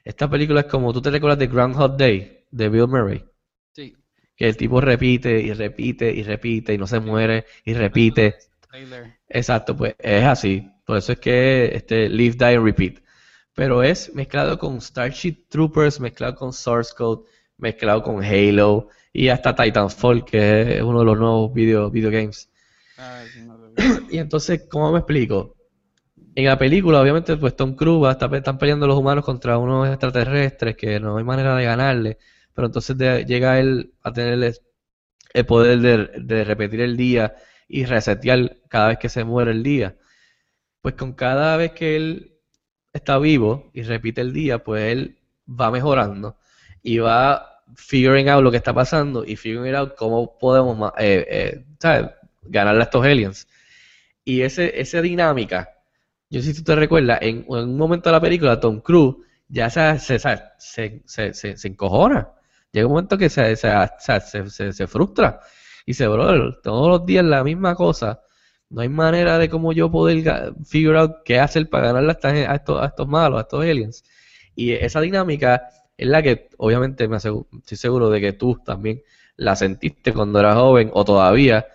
esta película es como, ¿tú te recuerdas de Groundhog Day, de Bill Murray? Que el tipo repite y repite y repite y no se muere y repite. Exacto, pues es así. Por eso es que este Live, Die Repeat. Pero es mezclado con Starship Troopers, mezclado con Source Code, mezclado con Halo y hasta Titanfall, que es uno de los nuevos video, video games. Ay, no lo vi. Y entonces, ¿cómo me explico? En la película, obviamente, pues Tom Cruise va estar- están peleando los humanos contra unos extraterrestres que no hay manera de ganarle. Pero entonces llega él a tener el, poder de, repetir el día y resetear cada vez que se muere el día. Pues con cada vez que él está vivo y repite el día, pues él va mejorando y va figuring out lo que está pasando y figuring out cómo podemos eh, eh, ganarle a estos aliens. Y ese, esa dinámica, yo si tú te recuerdas, en, en un momento de la película, Tom Cruise ya se, se, se- se- se encojona. Llega un momento que se, se, se, frustra. Y dice, brother, todos los días la misma cosa. No hay manera de cómo yo poder figure qué hacer para ganarle a, estos, a estos malos, a estos aliens. Y esa dinámica es la que, obviamente, me asegu- estoy seguro de que tú también la sentiste cuando eras joven o todavía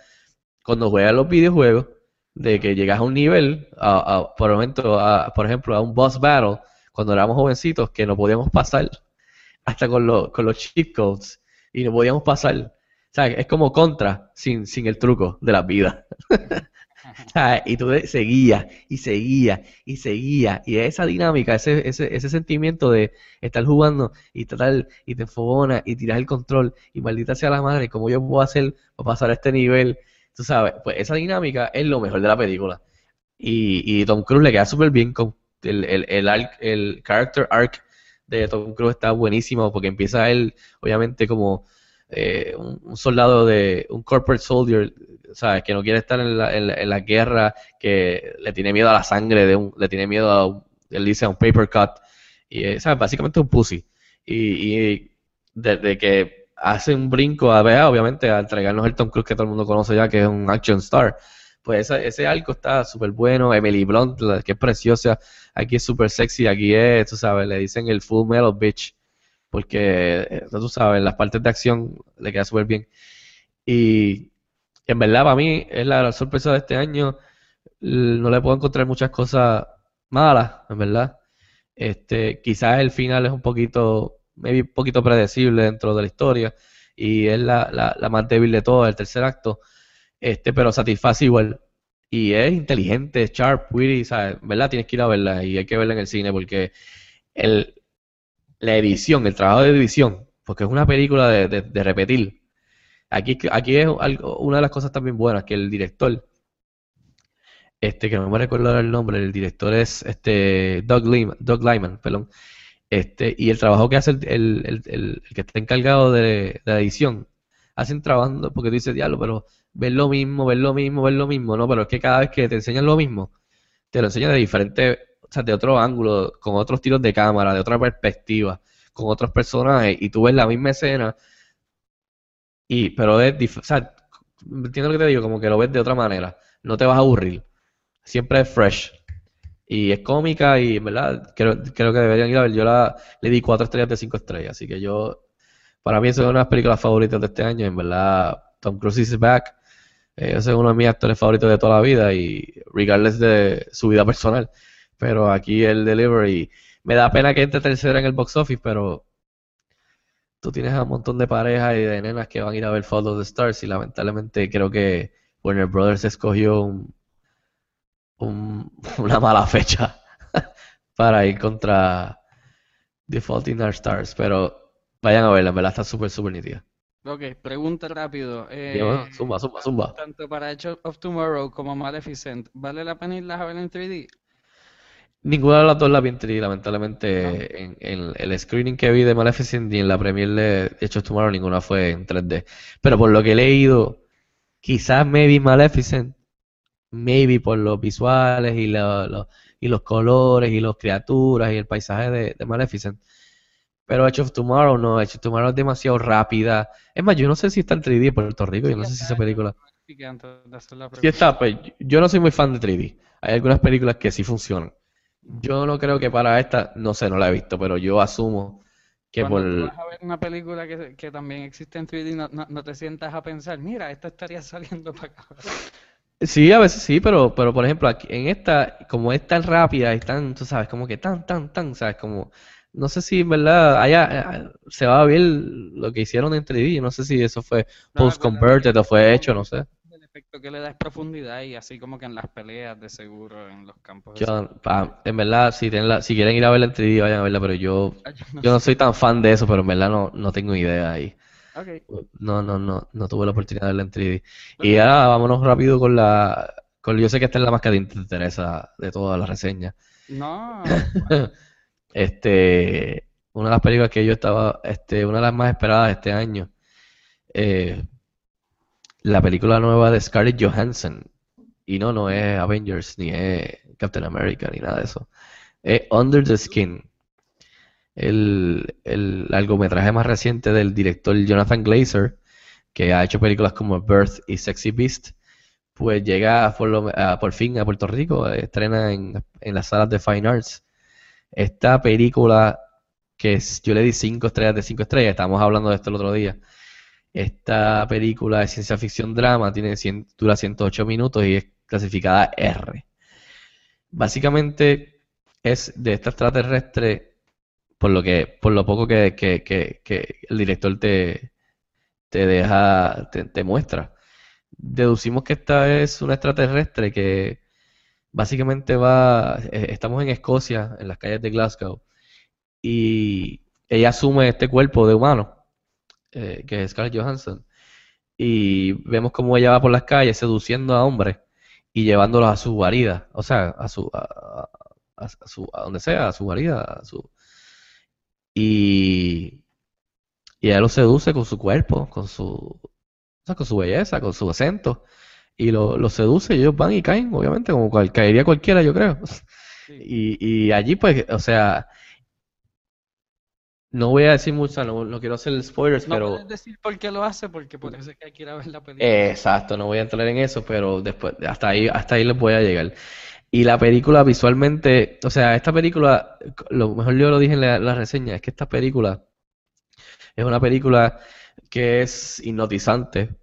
cuando juegas los videojuegos, de que llegas a un nivel, a- por, ejemplo, a, por ejemplo, a un boss battle, cuando éramos jovencitos, que no podíamos pasar hasta con, los con los cheat codes y no podíamos pasar. O es como contra sin, sin el truco de la vida. Y tú seguías y seguías y seguías. Y esa dinámica, ese, ese, ese sentimiento de estar jugando y tratar y te enfogona y tiras el control y maldita sea la madre, ¿cómo yo puedo hacer para pasar a este nivel? Tú sabes, pues esa dinámica es lo mejor de la película. Y, y Tom Cruise le queda súper bien con el, el, el, arc- el character arc de Tom Cruise está buenísimo porque empieza él, obviamente, como eh, un, soldado de, un corporate soldier, ¿sabes? Que no quiere estar en la, en la- en la guerra, que le tiene miedo a la sangre, de un, le tiene miedo a, un- él dice, a un paper cut, y, eh, ¿sabes? Básicamente un pussy. Y, y desde que hace un brinco a ver, obviamente, a entregarnos el Tom Cruise que todo el mundo conoce ya, que es un action star, pues ese, ese arco está súper bueno. Emily Blunt, que es preciosa, aquí es súper sexy, aquí es, tú sabes, le dicen el full metal bitch, porque eh, tú sabes, las partes de acción le queda súper bien. Y en verdad, para mí, es la sorpresa de este año. No le puedo encontrar muchas cosas malas, en verdad. Este, quizás el final es un poquito, maybe un poquito predecible dentro de la historia y es la, la, la más débil de todas, el tercer acto, este, pero satisface igual. Y es inteligente, es sharp, witty, ¿sabes? ¿Verdad? Tienes que ir a verla y hay que verla en el cine porque el, la edición, el trabajo de edición, porque es una película de, de- repetir. Aquí, aquí es algo, una de las cosas también buenas, que el director, este, que no me recuerdo el nombre, el director es este Doug Liman, Doug Lyman, perdón. Este, y el trabajo que hace el, el- el- que está encargado de la edición, hacen trabajando, porque tú dices, diablo, pero ver lo mismo, ver lo mismo, ver lo mismo, no, pero es que cada vez que te enseñan lo mismo, te lo enseñan de diferente, o sea, de otro ángulo, con otros tiros de cámara, de otra perspectiva, con otros personajes, y tú ves la misma escena, y, pero es, o sea, entiendo lo que te digo, como que lo ves de otra manera, no te vas a aburrir, siempre es fresh. Y es cómica y verdad creo, creo que deberían ir a ver. Yo la, le di cuatro estrellas de cinco estrellas. Así que yo, para mí, es una de las películas favoritas de este año. En verdad, Tom Cruise is back. Eh, ese es uno de mis actores favoritos de toda la vida y regardless de su vida personal. Pero aquí el delivery, me da pena que entre tercera en el box office, pero tú tienes a un montón de parejas y de nenas que van a ir a ver Fall of the Stars y lamentablemente creo que Warner Brothers escogió un, un- una mala fecha para ir contra The Our Stars, pero vayan a verla, en verdad está súper, súper nítida. Ok, pregunta rápido. Bueno, eh, zumba, zumba, zumba. tanto para Edge of Tomorrow como Maleficent, ¿vale la pena irlas a ver en 3D? Ninguna de las dos la vi en 3D, lamentablemente en, en el screening que vi de Maleficent y en la premiere de Hechos Tomorrow ninguna fue en 3D. Pero por lo que he leído, quizás maybe Maleficent, maybe por los visuales y, lo- lo- y los colores y las criaturas y el paisaje de, de Maleficent. Pero Edge of Tomorrow no, Edge of Tomorrow es demasiado rápida. Es más, yo no sé si está en 3D en Puerto Rico, yo no sé si esa película... Sí está, pues yo no soy muy fan de 3D. Hay algunas películas que sí funcionan. Yo no creo que para esta, no sé, no la he visto, pero yo asumo que Cuando por... vas a ver una película que, que también existe en 3D, no, no, no te sientas a pensar, mira, esta estaría saliendo para acá. Sí, a veces sí, pero, pero por ejemplo, aquí, en esta, como es tan rápida y tan, tú sabes, como que tan, tan, tan, sabes, como, no sé si en verdad allá eh, se va a ver lo que hicieron en 3D, no sé si eso fue No, post-converted o fue hecho, no sé. El efecto que le da es profundidad y así como que en las peleas de seguro, en los campos Yo, pa- en verdad, si, tienen la- si quieren ir a verla en 3D, vayan a verla, pero yo, no yo no soy tan fan de eso, pero en verdad no, no tengo idea ahí. No, no, no, no tuve la oportunidad de verla en 3D. Y ahora vámonos rápido con la, con, yo sé que esta es la más que te interesa de todas las reseñas. no, Este, una de las películas que yo estaba, este, una de las más esperadas de este año, eh, la película nueva de Scarlett Johansson. Y no, no es Avengers, ni es Captain America, ni nada de eso. Es Under the Skin. El, el largometraje más reciente del director Jonathan Glazer, que ha hecho películas como Birth y Sexy Beast, pues llega por, a- por fin a Puerto Rico, estrena en, en las salas de Fine Arts. Esta película, que es- yo le di 5 estrellas de 5 estrellas, estábamos hablando de esto el otro día. Esta película de ciencia ficción drama tiene 100 dura 108 minutos y es clasificada R. Básicamente es de esta extraterrestre, por lo que, por lo poco que, que- que- que el director te, te deja, te, te muestra. Deducimos que esta es una extraterrestre que básicamente va, eh, estamos en Escocia, en las calles de Glasgow, y ella asume este cuerpo de humano, eh, que es Scarlett Johansson, y vemos cómo ella va por las calles seduciendo a hombres y llevándolos a su guarida, o sea, a su, a, a- a su, a donde sea, a su guarida, a su, y y ella lo seduce con su cuerpo, con su, o sea, con su belleza, con su acento. Y lo, lo seduce y ellos van y caen, obviamente, como cual, caería cualquiera, yo creo. Y, y allí, pues, o sea, no voy a decir mucho, no, no quiero hacer spoilers, No pero... puedes decir por qué lo hace, porque por eso es que hay que ir a ver la película. Exacto, no voy a entrar en eso, pero después, hasta ahí, hasta ahí les voy a llegar. Y la película visualmente, o sea, esta película, lo mejor yo lo dije en la, la reseña, es que esta película es una película que es hipnotizante,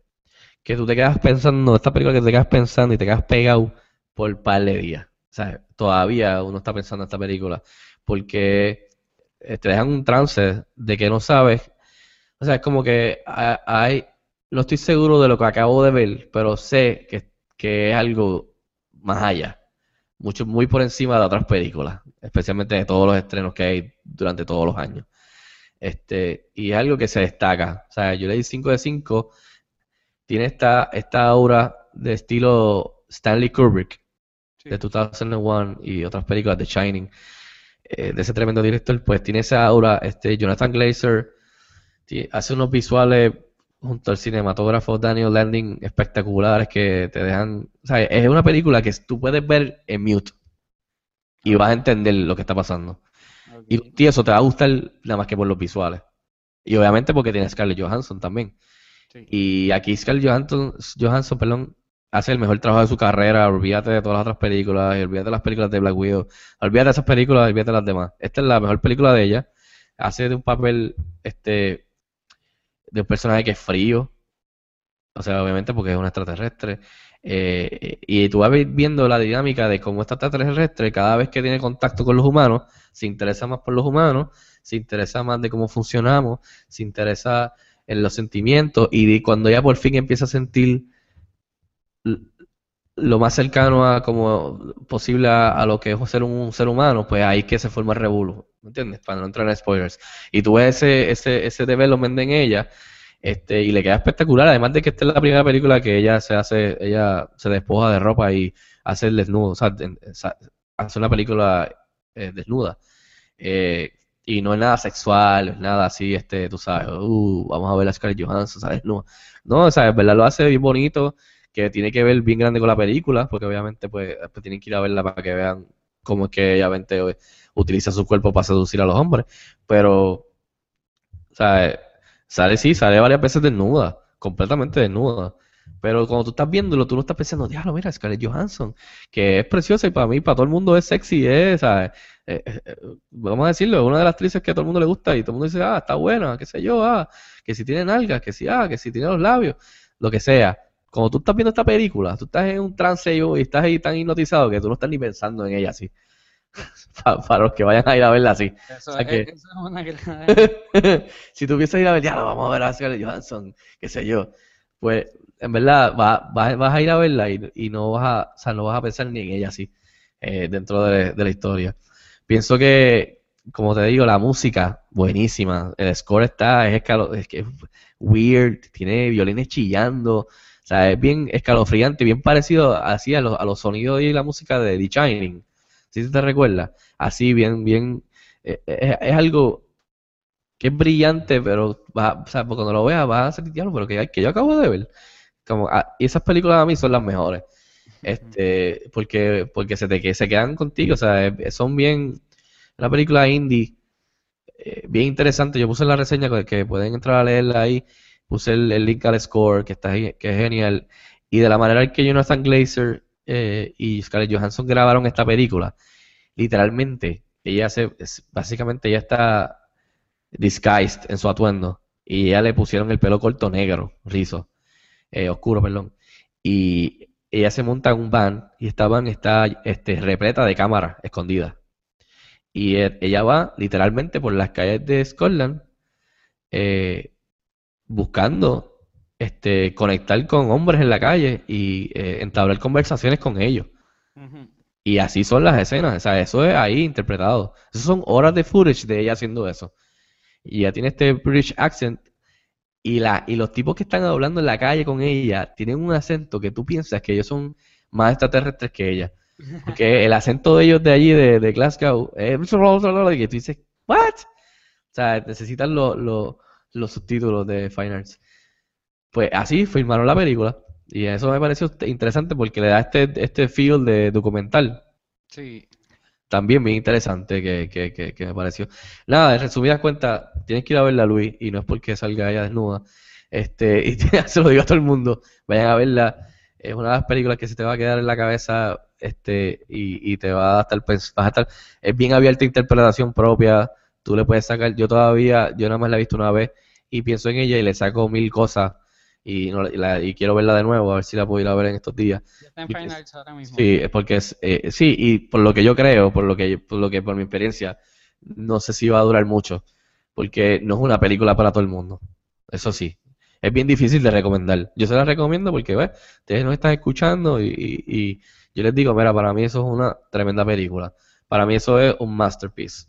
que tú te quedas pensando, esta película que te quedas pensando y te quedas pegado por par de días. O sea, todavía uno está pensando en esta película, porque eh, te dejan un trance de que no sabes. O sea, es como que ha- hay, no estoy seguro de lo que acabo de ver, pero sé que, que es algo más allá, mucho, muy por encima de otras películas, especialmente de todos los estrenos que hay durante todos los años. Este, y es algo que se destaca. O sea, yo le di 5 de 5. Tiene esta, esta aura de estilo Stanley Kubrick Sí. de 2001 y otras películas de Shining, eh, de ese tremendo director, pues tiene esa aura, este Jonathan Glazer hace unos visuales junto al cinematógrafo Daniel Landing espectaculares que te dejan, o sea, es una película que tú puedes ver en mute y vas a entender lo que está pasando. Y, y eso te va a gustar nada más que por los visuales. Y obviamente porque tiene Scarlett Johansson también. Y aquí Scarlett Johansson, hace el mejor trabajo de su carrera. Olvídate de todas las otras películas, olvídate de las películas de Black Widow, olvídate de esas películas, olvídate de las demás. Esta es la mejor película de ella. Hace de un papel, este, de un personaje que es frío. O sea, obviamente porque es un extraterrestre. Eh, y tú vas vi- viendo la dinámica de cómo este extraterrestre, cada vez que tiene contacto con los humanos, se interesa más por los humanos, se interesa más de cómo funcionamos, se interesa en los sentimientos y cuando ya por fin empieza a sentir lo más cercano a como posible a, lo que es ser un, ser humano, pues ahí que se forma el revuelo, ¿me entiendes? Para no entrar en spoilers. Y tú ves ese, ese, ese development en ella, este, y le queda espectacular, además de que esta es la primera película que ella se hace, ella se despoja de ropa y hace el desnudo, o sea, hace una película eh, desnuda. Eh, y no es nada sexual, es nada así, este, tú sabes, uh, vamos a ver a Scarlett Johansson, ¿sabes? No, no, en verdad lo hace bien bonito, que tiene que ver bien grande con la película, porque obviamente pues, pues tienen que ir a verla para que vean cómo es que ella obviamente, eh, utiliza su cuerpo para seducir a los hombres, pero, sea, eh, sale sí, sale varias veces desnuda, completamente desnuda, pero cuando tú estás viéndolo, tú no estás pensando, diablo, mira, Scarlett Johansson, que es preciosa y para mí, para todo el mundo es sexy, es, ¿sabes? Eh, eh, eh, vamos a decirlo, es una de las actrices que a todo el mundo le gusta y todo el mundo dice, ah, está buena, qué sé yo, ah, que si tiene nalgas, que si, ah, que si tiene los labios, lo que sea. Cuando tú estás viendo esta película, tú estás en un trance y y estás ahí tan hipnotizado que tú no estás ni pensando en ella así. Pa- Para, los que vayan a ir a verla así. Eso, o sea es, que- eso es una gran... si tú piensas ir a ver, ya, vamos a ver a Scarlett Johansson, qué sé yo, pues en verdad va- va- vas a ir a verla y, y no vas a, o sea, no vas a pensar ni en ella así, eh, dentro de, de la historia. Pienso que, como te digo, la música, buenísima, el score está, es, escalo- es que es weird, tiene violines chillando, o sea, es bien escalofriante, bien parecido así a los, a los sonidos y la música de The Shining, si te recuerdas, así bien, bien, eh, es, es algo que es brillante, pero va, o sea, cuando lo veas vas a decir, diablo, pero que, que yo acabo de ver. Como, ah, y esas películas a mí son las mejores. Este, porque, porque se te se quedan contigo, o sea, eh, son bien, una película indie, eh, bien interesante. Yo puse la reseña que, pueden entrar a leerla ahí, puse el, el link al score, que está que es genial. Y de la manera que Jonathan Glazer eh, y Scarlett Johansson grabaron esta película, literalmente, ella se, básicamente ella está disguised en su atuendo y ella le pusieron el pelo corto negro, rizo, eh, oscuro, perdón. Y ella se monta en un van y esta van está este, repleta de cámaras escondidas. Y e- ella va literalmente por las calles de Scotland eh, buscando este, conectar con hombres en la calle y eh, entablar conversaciones con ellos. Y así son las escenas, o sea, eso es ahí interpretado. Esas son horas de footage de ella haciendo eso. Y ella tiene este British accent y, la, y los tipos que están hablando en la calle con ella tienen un acento que tú piensas que ellos son más extraterrestres que ella. Porque el acento de ellos de allí, de, de Glasgow, es... que tú dices, ¿what? O sea, necesitan los, los, los subtítulos de Fine Arts. Pues así filmaron la película. Y eso me pareció interesante porque le da este, este feel de documental. Sí, También bien interesante que, que, que, me pareció. Nada, en resumidas cuentas, tienes que ir a verla, Luis, y no es porque salga ella desnuda. Este, y se lo digo a todo el mundo, vayan a verla. Es una de las películas que se te va a quedar en la cabeza, este, y, y te va a estar, vas a estar, es bien abierta interpretación propia. Tú le puedes sacar, yo todavía, yo nada más la he visto una vez y pienso en ella y le saco mil cosas y, no, y la- y quiero verla de nuevo, a ver si la puedo ir a ver en estos días. ya está en Y Fine Arts ahora mismo. Sí, es porque es, eh, sí, y por lo que yo creo, por lo que, por lo que, por mi experiencia, no sé si va a durar mucho, porque no es una película para todo el mundo. Eso sí, es bien difícil de recomendar. Yo se la recomiendo porque, ves, ustedes nos están escuchando y, y- y yo les digo, mira, para mí eso es una tremenda película. Para mí eso es un masterpiece.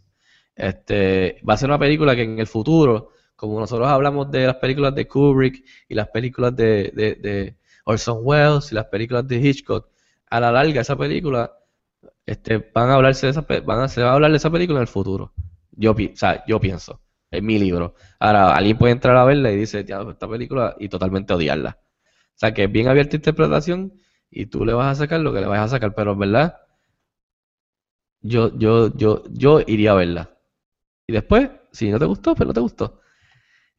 Este, va a ser una película que en el futuro, como nosotros hablamos de las películas de Kubrick y las películas de, de, de Orson Welles y las películas de Hitchcock, a la larga esa película, este, van a hablarse de esa, van a, se va a hablar de esa película en el futuro. Yo, o sea, yo pienso, es mi libro. Ahora, alguien puede entrar a verla y dice, "Diablo, esta película, y totalmente odiarla. O sea, que es bien abierta interpretación y tú le vas a sacar lo que le vas a sacar, pero en verdad, yo, yo, yo, yo iría a verla. Y después, si no te gustó, pues no te gustó.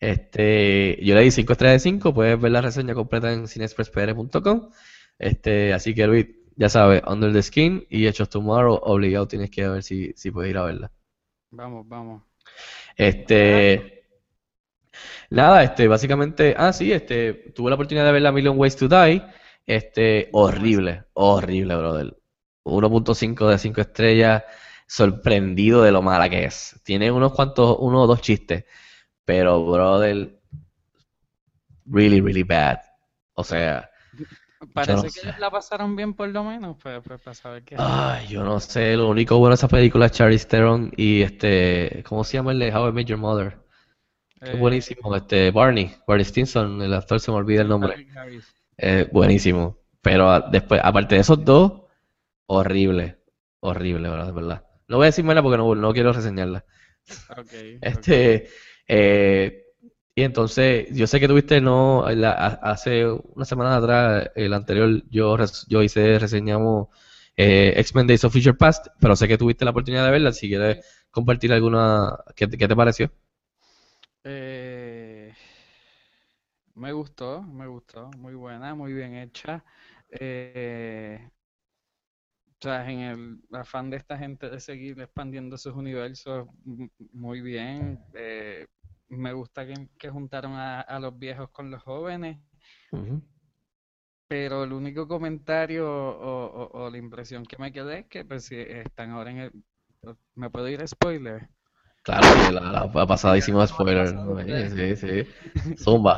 Este, yo le di 5 estrellas de 5, puedes ver la reseña completa en cinexpresspr.com. Este, así que Luis, ya sabes, Under the Skin y Hechos Tomorrow, obligado tienes que ver si, si puedes ir a verla. Vamos, vamos. Este, nada, este, básicamente, ah, sí, este, tuve la oportunidad de ver la Million Ways to Die. Este, horrible, horrible, brother. 1.5 de 5 estrellas, sorprendido de lo mala que es. Tiene unos cuantos, uno o dos chistes, pero, brother, really, really bad. O sea, Parece no que sé. la pasaron bien por lo menos, pues, pues para saber qué. ay, yo no sé, lo único bueno de esa película es Charlize Theron y este, ¿cómo se llama el de How I Met Your Mother? Qué Eh, buenísimo, este, Barney, Barney Stinson, el actor se me olvida el nombre. Eh, buenísimo. Pero ah, después, aparte de esos dos, horrible, horrible, ¿verdad? De verdad. No voy a decir mala porque no, no quiero reseñarla. Ok, ok. Este, eh, y entonces, yo sé que tuviste, no, hace unas semanas atrás, el anterior, yo, yo hice, reseñamos eh, X-Men Days of Future Past, pero sé que tuviste la oportunidad de verla, si quieres compartir alguna, ¿qué, qué te pareció? Eh, me gustó, me gustó, muy buena, muy bien hecha. Eh, o sea, en el afán de esta gente de seguir expandiendo sus universos, muy bien. Eh, me gusta que, que juntaron a, a los viejos con los jóvenes, pero el único comentario o, o- o la impresión que me quedé es que pues si están ahora en el... ¿Me puedo ir a spoiler? Claro, la, la, la pasadísima spoiler. sí, sí. Zumba.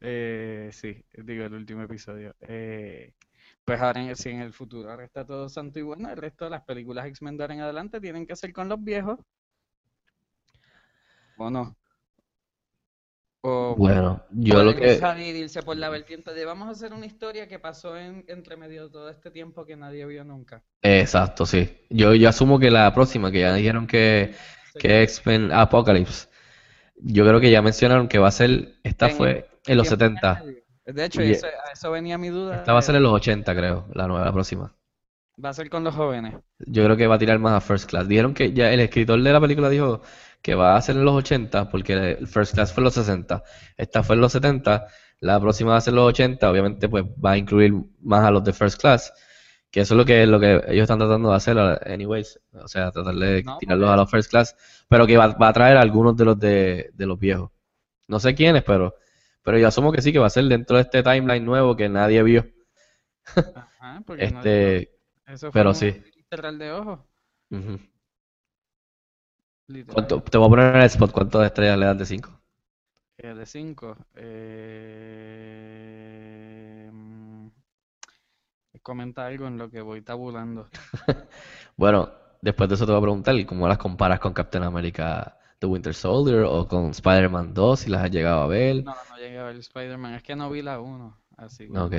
Eh, sí, digo el último episodio. Eh, pues ahora en el, si en el futuro ahora está todo santo y bueno, el resto de las películas X-Men de ahora en adelante tienen que ser con los viejos. ¿O no? O Bueno, yo lo que... salir y irse por la vertiente de vamos a hacer una historia que pasó en, entre medio de todo este tiempo que nadie vio nunca. Exacto, sí. Yo, yo asumo que la próxima, que ya dijeron que, que X-Men Apocalypse, yo creo que ya mencionaron que va a ser, esta En fue en los tiempo 70, intermedio. De hecho, eso, a eso venía mi duda. esta va a ser en los 80, creo, la nueva, la próxima. Va a ser con los jóvenes. Yo creo que va a tirar más a First Class. Dijeron que ya el escritor de la película dijo que va a ser en los 80 porque el First Class fue en los 60. Esta fue en los 70. La próxima va a ser en los 80. Obviamente, pues va a incluir más a los de First Class. Que eso es lo que, lo que ellos están tratando de hacer, anyways. O sea, tratar de No, tirarlos porque- a los First Class. Pero que va, va a traer a algunos de los de, de los viejos. No sé quiénes, pero, pero yo asumo que sí, que va a ser dentro de este timeline nuevo que nadie vio. Ajá, porque Este, eso fue pero un sí. literal de ojo. ujú. Literal. ¿Cuánto- te voy a poner en el spot, ¿cuántas estrellas le das de 5? Eh, de 5. Eh, mm, comenta algo en lo que voy tabulando. Bueno, después de eso te voy a preguntar cómo las comparas con Captain America The Winter Soldier o con Spider-Man 2, si las has llegado a ver. No, no llegué a ver Spider-Man. Es que no vi la 1. Así que. Ok.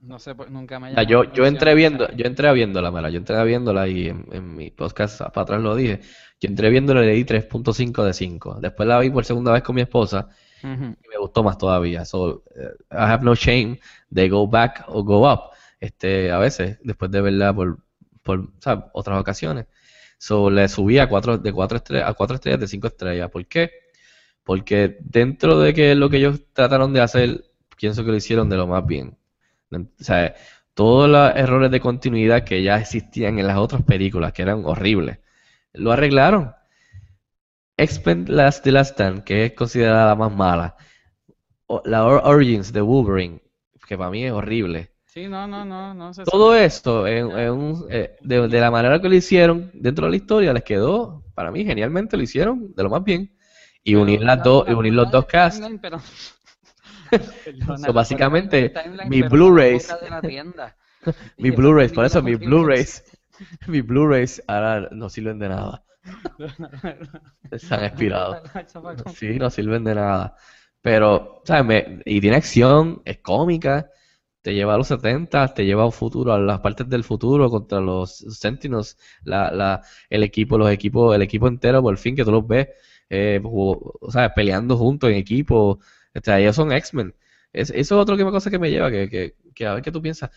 No sé, por- nunca me yo, yo entré viendo, yo entré viéndola, mira, yo entré viéndola y en, en mi podcast para atrás lo dije. Yo entré viéndola y le di 3.5 de 5. Después la vi por segunda vez con mi esposa y me gustó más todavía. So, eh, I have no shame de go back o go up. Este, a veces, después de verla por, por ¿sabes? otras ocasiones. So, le subí a cuatro, de 4 estrellas, a 4 estrellas de 5 estrellas. ¿Por qué? Porque dentro de que lo que ellos trataron de hacer, pienso que lo hicieron de lo más bien. O sea, todos los errores de continuidad que ya existían en las otras películas, que eran horribles, lo arreglaron. X-Men Last The Last Stand, que es considerada la más mala. O- La Or- Origins de Wolverine, que para mí es horrible. Sí, no, no, no, no se Todo sabe. esto, en, en un- eh, de, de la manera que lo hicieron dentro de la historia, les quedó, para mí, genialmente lo hicieron de lo más bien. Y Pero unir las la- dos, y unir los dos casts. pero- Perdona, So, básicamente, mi Blu-rays, mi Blu-rays, por eso mis Blu-rays, mis Blu-rays ahora no sirven de nada. Se han expirado. Sí, no sirven de nada. Pero, ¿sabes? Me- y tiene acción, es cómica, te lleva a los 70, te lleva a un futuro, a las partes del futuro contra los Sentinels, la, la, el equipo, los equipos, el equipo entero, por fin que tú los ves, eh, sea, peleando juntos en equipo. O sea, ellos son X-Men. Es, eso es otra cosa que me lleva, que, que, que a ver qué tú piensas.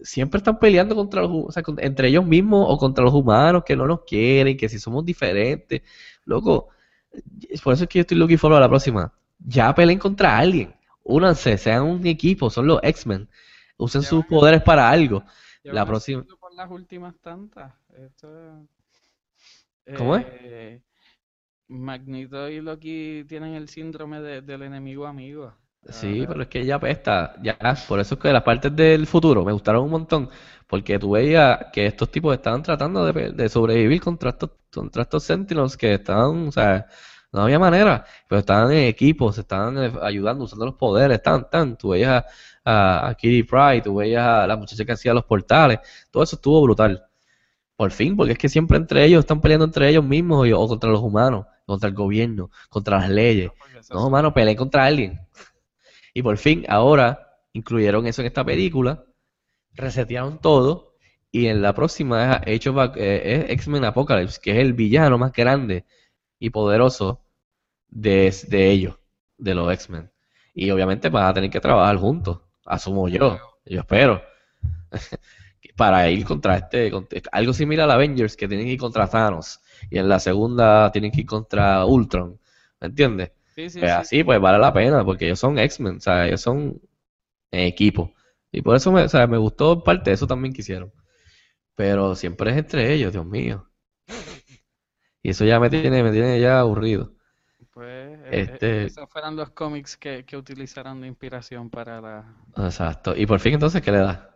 Siempre están peleando contra los, o sea, entre ellos mismos o contra los humanos que no nos quieren, que si somos diferentes. Loco, por eso es que yo estoy looking forward a la próxima. Ya peleen contra alguien. Únanse, sean un equipo, son los X-Men. Usen Ya sus a- poderes para algo. Ya La próxima- por las últimas tantas. Esto, ¿Cómo es? Magneto y Loki tienen el síndrome de- del enemigo amigo. Sí, Ahora- pero es que ya apesta, ya, por eso es que las partes del futuro me gustaron un montón, porque tú veías que estos tipos estaban tratando de, de sobrevivir contra estos, contra estos Sentinels que estaban, o sea, no había manera, pero estaban en equipo, se estaban eh, ayudando, usando los poderes, tan, tan, tú veías a, a, a Kitty Pryde, tú veías a la muchacha que hacía los portales, todo eso estuvo brutal. Por fin, porque es que siempre entre ellos están peleando entre ellos mismos y- o contra los humanos, contra el gobierno, contra las leyes. No, mano, peleen contra alguien. Y por fin, ahora incluyeron eso en esta película, resetearon todo, y en la próxima es, eh, es X-Men Apocalypse, que es el villano más grande y poderoso de, de ellos, de los X-Men. Y obviamente van a tener que trabajar juntos, asumo yo, yo espero, para ir contra este, contra- algo similar a Avengers, que tienen que ir contra Thanos, y en la segunda tienen que ir contra Ultron, ¿me entiendes? Sí, sí, Pues sí. así, pues vale la pena, porque ellos son X-Men, o sea, ellos son en equipo. Y por eso me, o sea, me gustó parte eso también que hicieron. Pero siempre es entre ellos, Dios mío. Y eso ya me tiene, me tiene ya aburrido. Pues eh, Este- eh, esos fueron los cómics que, que utilizaron de inspiración para la Exacto. Y por fin entonces, ¿qué le da?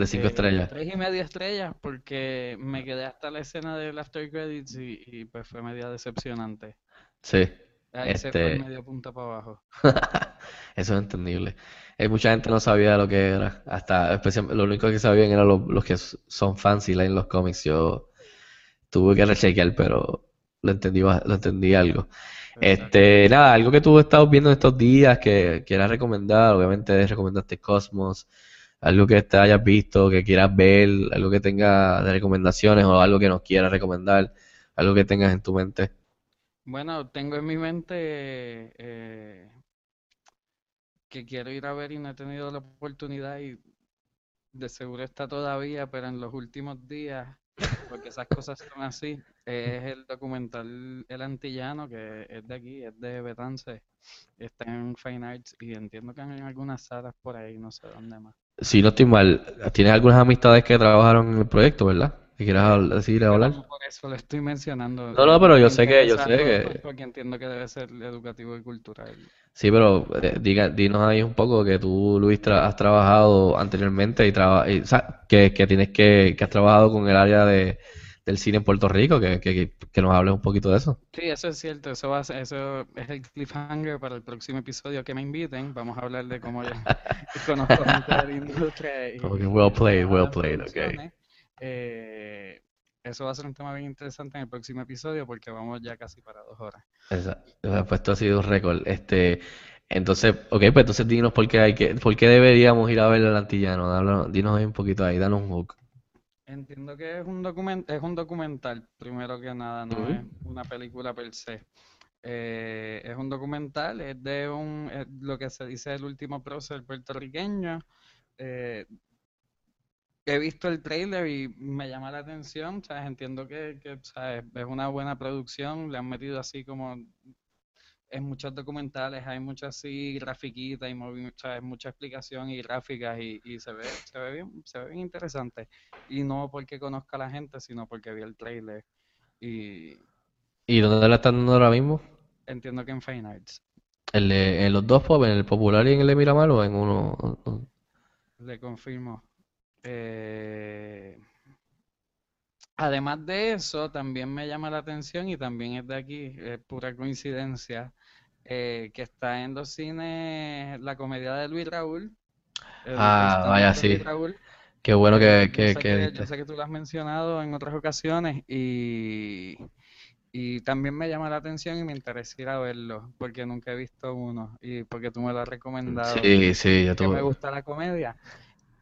De cinco eh, estrellas. tres y media estrellas porque me quedé hasta la escena del after credits y, y, pues fue media decepcionante. Sí. Ahí se fue Este- el medio punto para abajo. Eso es entendible. Hay mucha gente no sabía lo que era. Hasta, especialmente, lo único que sabían eran los, los que son fans y leen los cómics. Yo tuve que rechequear, pero lo entendí, lo entendí algo. Este, nada, algo que tú has estado viendo en estos días que quieras recomendar, obviamente recomendaste Cosmos, algo que te hayas visto, que quieras ver, algo que tenga de recomendaciones o algo que nos quieras recomendar, algo que tengas en tu mente. Bueno, tengo en mi mente eh, que quiero ir a ver y no he tenido la oportunidad y de seguro está todavía, pero en los últimos días, porque esas cosas son así, es el documental El Antillano, que es de aquí, es de Betance, está en Fine Arts y entiendo que en algunas salas por ahí, no sé dónde más. Si no estoy mal, tienes algunas amistades que trabajaron en el proyecto, ¿verdad? Que quieras decir, hablar. Por eso lo estoy mencionando. No, no, pero yo sé que- yo sé que- Porque entiendo que debe ser educativo y cultural. Sí, pero eh, diga, dinos ahí un poco que tú, Luis, tra- has trabajado anteriormente y, traba- y, o sea, que, que tienes que, que has trabajado con el área de, del cine en Puerto Rico, que, que, que nos hables un poquito de eso. Sí, eso es cierto, eso va a ser- eso es el cliffhanger para el próximo episodio que me inviten. Vamos a hablar de cómo yo conozco de la industria y, Ok, y well played, well played, ok. Eh, eso va a ser un tema bien interesante en el próximo episodio porque vamos ya casi para dos horas. Eh, pues esto ha sido un récord. Este, Entonces, ok, pues entonces dinos por qué hay que, por qué deberíamos ir a ver el antillano. Dalo- dinos ahí un poquito ahí, danos un hook. Entiendo que es un document es un documental, primero que nada, no es una película per se. Eh, es un documental, es de un, es lo que se dice el último prócer puertorriqueño. Eh, he visto el trailer y me llama la atención, ¿sabes? Entiendo que, que, ¿sabes? Es una buena producción, le han metido así como en muchos documentales hay mucha así grafiquita y ¿sabes? mucha explicación y gráficas y, y se ve, se ve bien, se ve bien interesante. Y no porque conozca a la gente, sino porque vi el trailer y ¿Y dónde la están dando ahora mismo? entiendo que en Fine Arts ¿El de- ¿En los dos pop, en el popular y en el de Miramar o en uno? le confirmo. Eh, además de eso, también me llama la atención y también es de aquí, es pura coincidencia, eh, que está en los cines la comedia de Luis Raúl. Ah, vaya, sí. Raúl. Qué bueno que, Yo que, sé que yo sé que tú lo has mencionado en otras ocasiones y, y también me llama la atención y me interesa ir a verlo porque nunca he visto uno y porque tú me lo has recomendado Sí, sí, yo que me tuve. gusta la comedia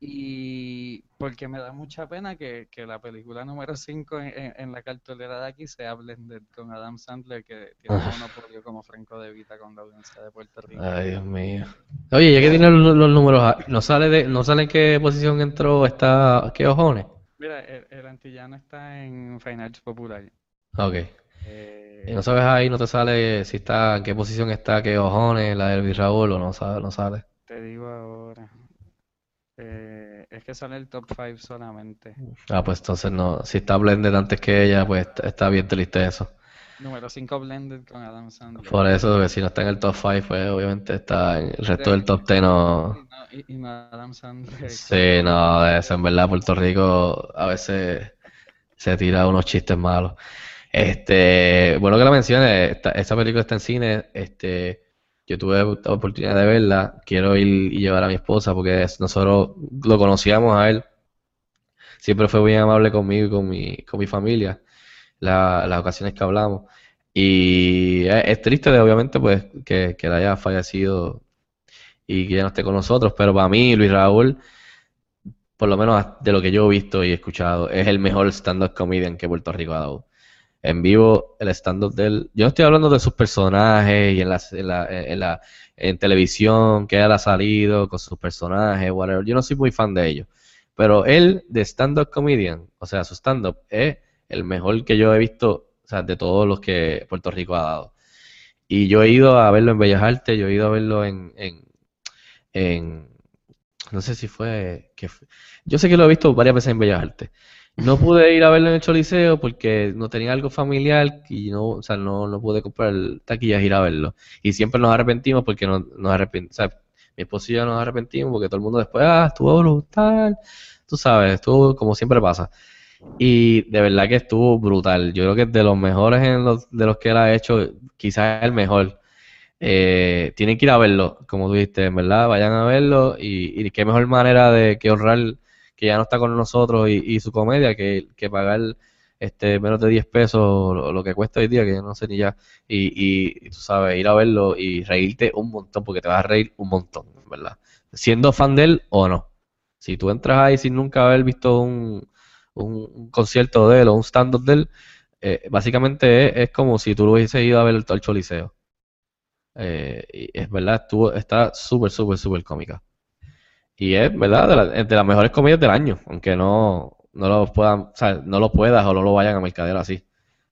y porque me da mucha pena que, que la película número 5 en, en- en la cartelera de aquí sea Blended con Adam Sandler que tiene un monopolio como Franco De Vita con la audiencia de Puerto Rico. Ay, Dios mío. Oye, ya que tiene los, los números, ah, ¿no sale de, no sale en qué posición entró esta, qué ojones? Mira, el, el antillano está en Fine Arts Popular. Ok. Eh, Y no sabes ahí, no te sale si está, en qué posición está, qué ojones, la del Raúl o no sabe, no sale. Te digo ahora. Eh, es que sale el top 5 solamente. Ah, pues entonces no, si está Blended antes que ella, pues está, bien triste eso. Número 5 Blended con Adam Sandler. Por eso, que si no está en el top 5, pues obviamente está en el resto del top 10 no. Y no, y- y no Adam Sandler. Sí, no, eso en verdad Puerto Rico a veces se tira unos chistes malos. Este, bueno que la menciones, esta, esta película está en cine, este, yo tuve la oportunidad de verla, quiero ir y llevar a mi esposa porque nosotros lo conocíamos a él, siempre fue bien amable conmigo y con mi, con mi familia, la- las ocasiones que hablamos, y es, triste obviamente pues que, que él haya fallecido y que ya no esté con nosotros, pero para mí Luis Raúl por lo menos de lo que yo he visto y escuchado, es el mejor stand-up comedian que Puerto Rico ha dado. En vivo, el stand-up de él, yo no estoy hablando de sus personajes y en la, en la, en la- en televisión, que él ha salido con sus personajes, whatever. Yo no soy muy fan de ellos. Pero él, de stand-up comedian, o sea, su stand-up, es el mejor que yo he visto, o sea, de todos los que Puerto Rico ha dado. Y yo he ido a verlo en Bellas Artes, yo he ido a verlo en, en, en no sé si fue, que fue- Yo sé que lo he visto varias veces en Bellas Artes. No pude ir a verlo en el Choliseo porque no tenía algo familiar y no, o sea, no, no pude comprar taquillas e ir a verlo. Y siempre nos arrepentimos porque no, nos arrepentimos, mi esposo y yo nos arrepentimos porque todo el mundo después, ah, estuvo brutal, tú sabes, estuvo como siempre pasa. Y de verdad que estuvo brutal. Yo creo que de los mejores en los, de los que él ha hecho, quizás el mejor. Eh, tienen que ir a verlo, como tú dijiste, en verdad, vayan a verlo y, y qué mejor manera de que honrar que ya no está con nosotros y, su comedia que, que pagar este menos de 10 pesos lo, lo que cuesta hoy día, que yo no sé ni ya, y, y, tú sabes, ir a verlo y reírte un montón, porque te vas a reír un montón, ¿verdad? Siendo fan de él o no. Si tú entras ahí sin nunca haber visto un, un, concierto de él o un stand-up de él, eh, básicamente es, como si tú lo hubieses ido a ver el, el Choliseo. Eh, y es verdad, estuvo, está súper, súper, súper cómica. Y es verdad, de, la- de las mejores comedias del año, aunque no, no lo puedan, o sea, no lo puedas o no lo vayan a mercadear así,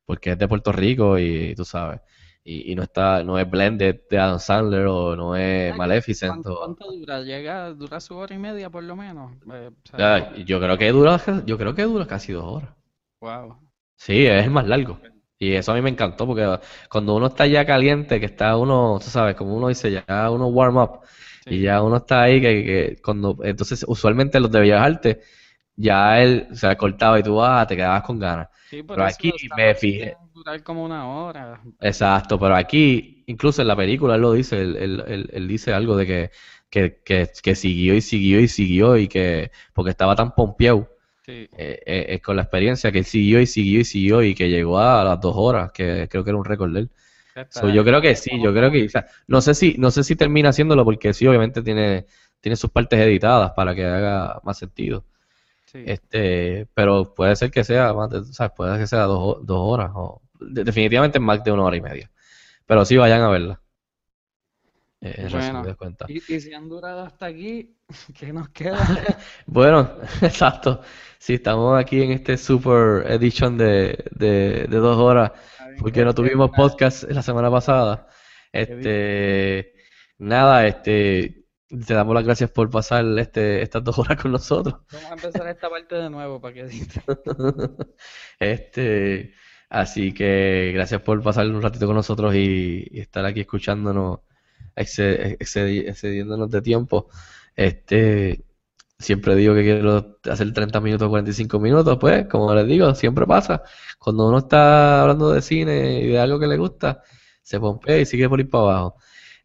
porque es de Puerto Rico y tú sabes, y, y no está, no es Blended de Adam Sandler o no es Ay, Maleficent ¿Cuánto, dura? Llega, dura su hora y media por lo menos. Eh, o sea, Ya, yo creo que dura, yo creo que dura casi dos horas. wow. Sí, es el más largo. Y eso a mí me encantó porque cuando uno está ya caliente, que está uno, tú sabes, como uno dice, ya uno warm up, y ya uno está ahí, que, que cuando, entonces usualmente los de Bellas Artes, ya él se cortaba y tú, ah, te quedabas con ganas. Sí, Pero eso aquí me fijé. durar como una hora. Exacto, pero aquí, incluso en la película, él lo dice, él, él- él- él dice algo de que, que, que, que siguió y siguió y siguió y que, porque estaba tan pompeado Sí. eh, eh, con la experiencia, que él siguió y siguió y siguió y que llegó a las dos horas, que creo que era un récord de él. So, yo creo que sí, yo creo que, o sea, no sé si, no sé si termina haciéndolo porque sí, obviamente tiene, tiene sus partes editadas para que haga más sentido. sí. Este, pero puede ser que sea más de, ¿sabes? Puede que sea dos, dos horas o de- definitivamente más de una hora y media. Pero sí vayan a verla. Eh, Bueno. Y, y si han durado hasta aquí, ¿qué nos queda? Bueno, exacto. Sí, estamos aquí en este super edition de, de, de dos horas. porque no tuvimos podcast la semana pasada. Este, nada, este, te damos las gracias por pasar este, estas dos horas con nosotros. Vamos a empezar esta parte de nuevo para que. Este, así que gracias por pasar un ratito con nosotros y, y estar aquí escuchándonos, exce- excedi- excediéndonos de tiempo. Este, siempre digo que quiero hacer 30 minutos, 45 minutos, pues, como les digo, siempre pasa. Cuando uno está hablando de cine y de algo que le gusta, se pompea y sigue por ir para abajo.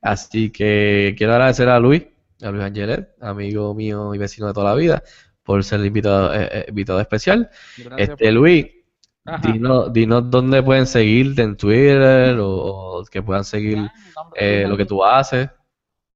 Así que quiero agradecer a Luis, a Luis Angelet, amigo mío y vecino de toda la vida, por ser el invitado, eh, eh, invitado especial. Gracias Este, Luis. Dinos, dinos dónde pueden seguirte en Twitter o, o que puedan seguir no, eh, lo que tú haces.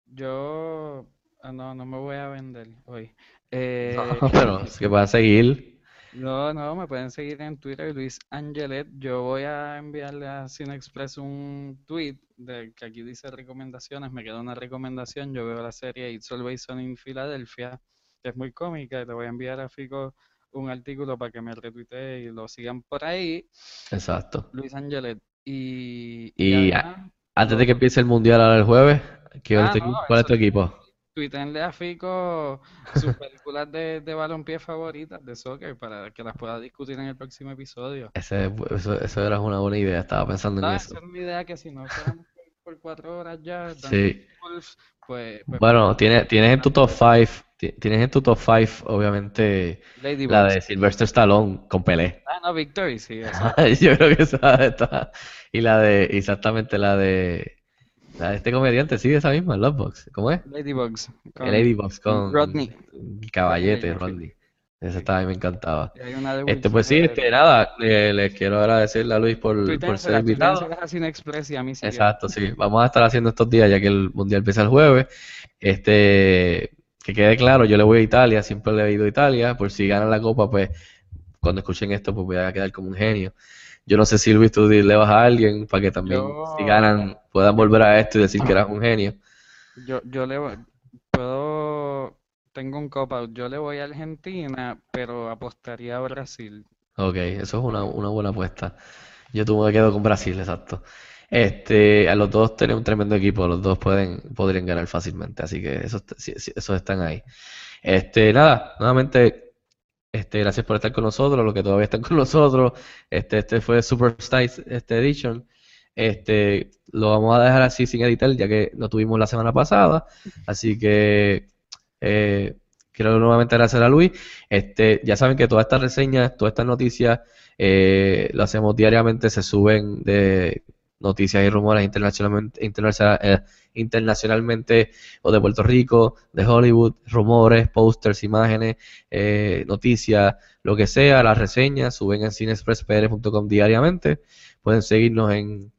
Yo ah, no, no me voy a vender hoy. Eh, Pero que puedan seguir. no, no, me pueden seguir en Twitter, Luis Angelet. Yo voy a enviarle a CineExpress un tweet de que aquí dice recomendaciones. Me queda una recomendación. Yo veo la serie It's Always Sunny in Philadelphia, que es muy cómica, y le voy a enviar a Fico un artículo para que me retuitee y lo sigan por ahí. Exacto. Luis Angelet. Y, Y además, Antes de que empiece el mundial ahora el jueves, ¿qué- Ah, no, ¿cuál es tu equipo? tuítenle a Fico sus películas de, de balompié favoritas de soccer para que las pueda discutir en el próximo episodio. Ese, eso, eso era una buena idea, estaba pensando en Ah, eso. esa es mi idea que si no fuéramos por, cuatro horas ya Sí. Pues, pues Bueno, tienes, tienes en tu top 5, tienes en tu top 5, obviamente, Lady la de Sylvester Stallone con Pelé. Ah, no, Victory, sí. Yo creo que esa está. Y la de, exactamente la de, la de este comediante, sí, esa misma, Lovebox. ¿Cómo es? Ladybugs. con- El Ladybox con Rodney. Caballete. Rodney. Esa mí me encantaba. Este, pues sí, este, nada, eh, les quiero agradecerle a Luis por, por ser invitado. tuítenselas a Cinexpress y a mí sí Exacto, sí. Vamos a estar haciendo estos días ya que el mundial empieza el jueves. Este, que quede claro, yo le voy a Italia, siempre le he ido a Italia, por si ganan la copa, pues cuando escuchen esto, pues voy a quedar como un genio. Yo no sé si Luis tú le vas a alguien para que también, Yo- si ganan, puedan volver a esto y decir que eras un genio. Yo, yo le puedo, tengo un cop-out, yo le voy a Argentina, pero apostaría a Brasil. Ok, eso es una, una buena apuesta. Yo tú me quedo con Brasil, exacto. Este, a los dos tienen un tremendo equipo, los dos pueden, podrían ganar fácilmente, así que esos, esos están ahí. Este, nada, nuevamente, este, gracias por estar con nosotros, los que todavía están con nosotros. Este, este fue Super Styles, este edition. Este, lo vamos a dejar así sin editar, ya que no tuvimos la semana pasada. Así que eh, quiero nuevamente agradecer a Luis. Este, ya saben que todas estas reseñas, todas estas noticias, eh, lo hacemos diariamente, se suben de noticias y rumores internacionalmente, internacional- eh, internacionalmente o de Puerto Rico, de Hollywood, rumores, posters, imágenes, eh, noticias, lo que sea, las reseñas, suben en cinexpresspr.com diariamente. Pueden seguirnos en,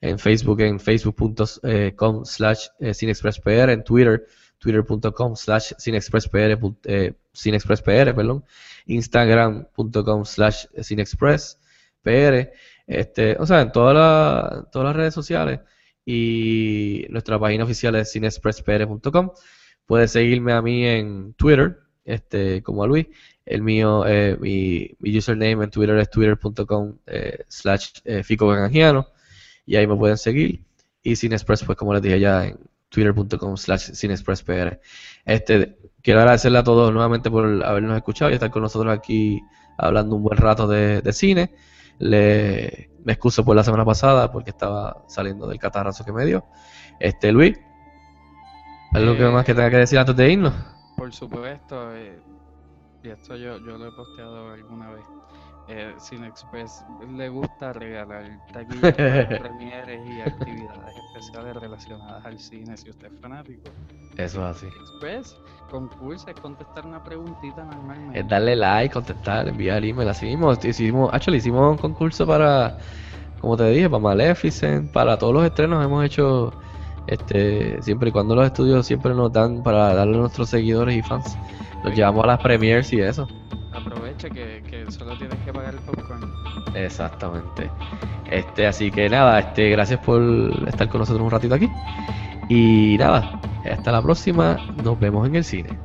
en Facebook, en facebook.com slash eh, cinexpresspr, en Twitter, twitter.com slash cinexpresspr, eh, cinexpresspr, perdón, instagram.com slash cinexpresspr, este, o sea, en todas las, todas las redes sociales y nuestra página oficial es cinexpresspr.com. Puedes seguirme a mí en Twitter, este, como a Luis. El mío, eh, mi, mi username en Twitter es twitter.com eh, slash eh, y ahí me pueden seguir. Y Cinexpress, pues como les dije ya, en twitter.com slash cinexpresspr. Este, quiero agradecerle a todos nuevamente por habernos escuchado y estar con nosotros aquí hablando un buen rato de, de cine. Le, me excuso por la semana pasada porque estaba saliendo del catarrazo que me dio. Este, Luis, ¿algo que Eh, más que tenga que decir antes de irnos? Por supuesto, eh, y esto yo, yo lo he posteado alguna vez. Eh, Cinexpress le gusta regalar taquillas premieres y actividades especiales relacionadas al cine. Si usted es fanático, Eso es así. Express, concurso es contestar una preguntita normalmente. Es darle like, contestar, enviar email, así mismo. Hicimos, actually, hicimos un concurso para como te dije, para Maleficent, para todos los estrenos hemos hecho, este, siempre y cuando los estudios siempre nos dan para darle a nuestros seguidores y fans, los llevamos a las premieres y eso. Aprovecha que, que solo tienes que pagar el popcorn. Exactamente. Este, así que nada, este, gracias por estar con nosotros un ratito aquí. Y nada, hasta la próxima, nos vemos en el cine.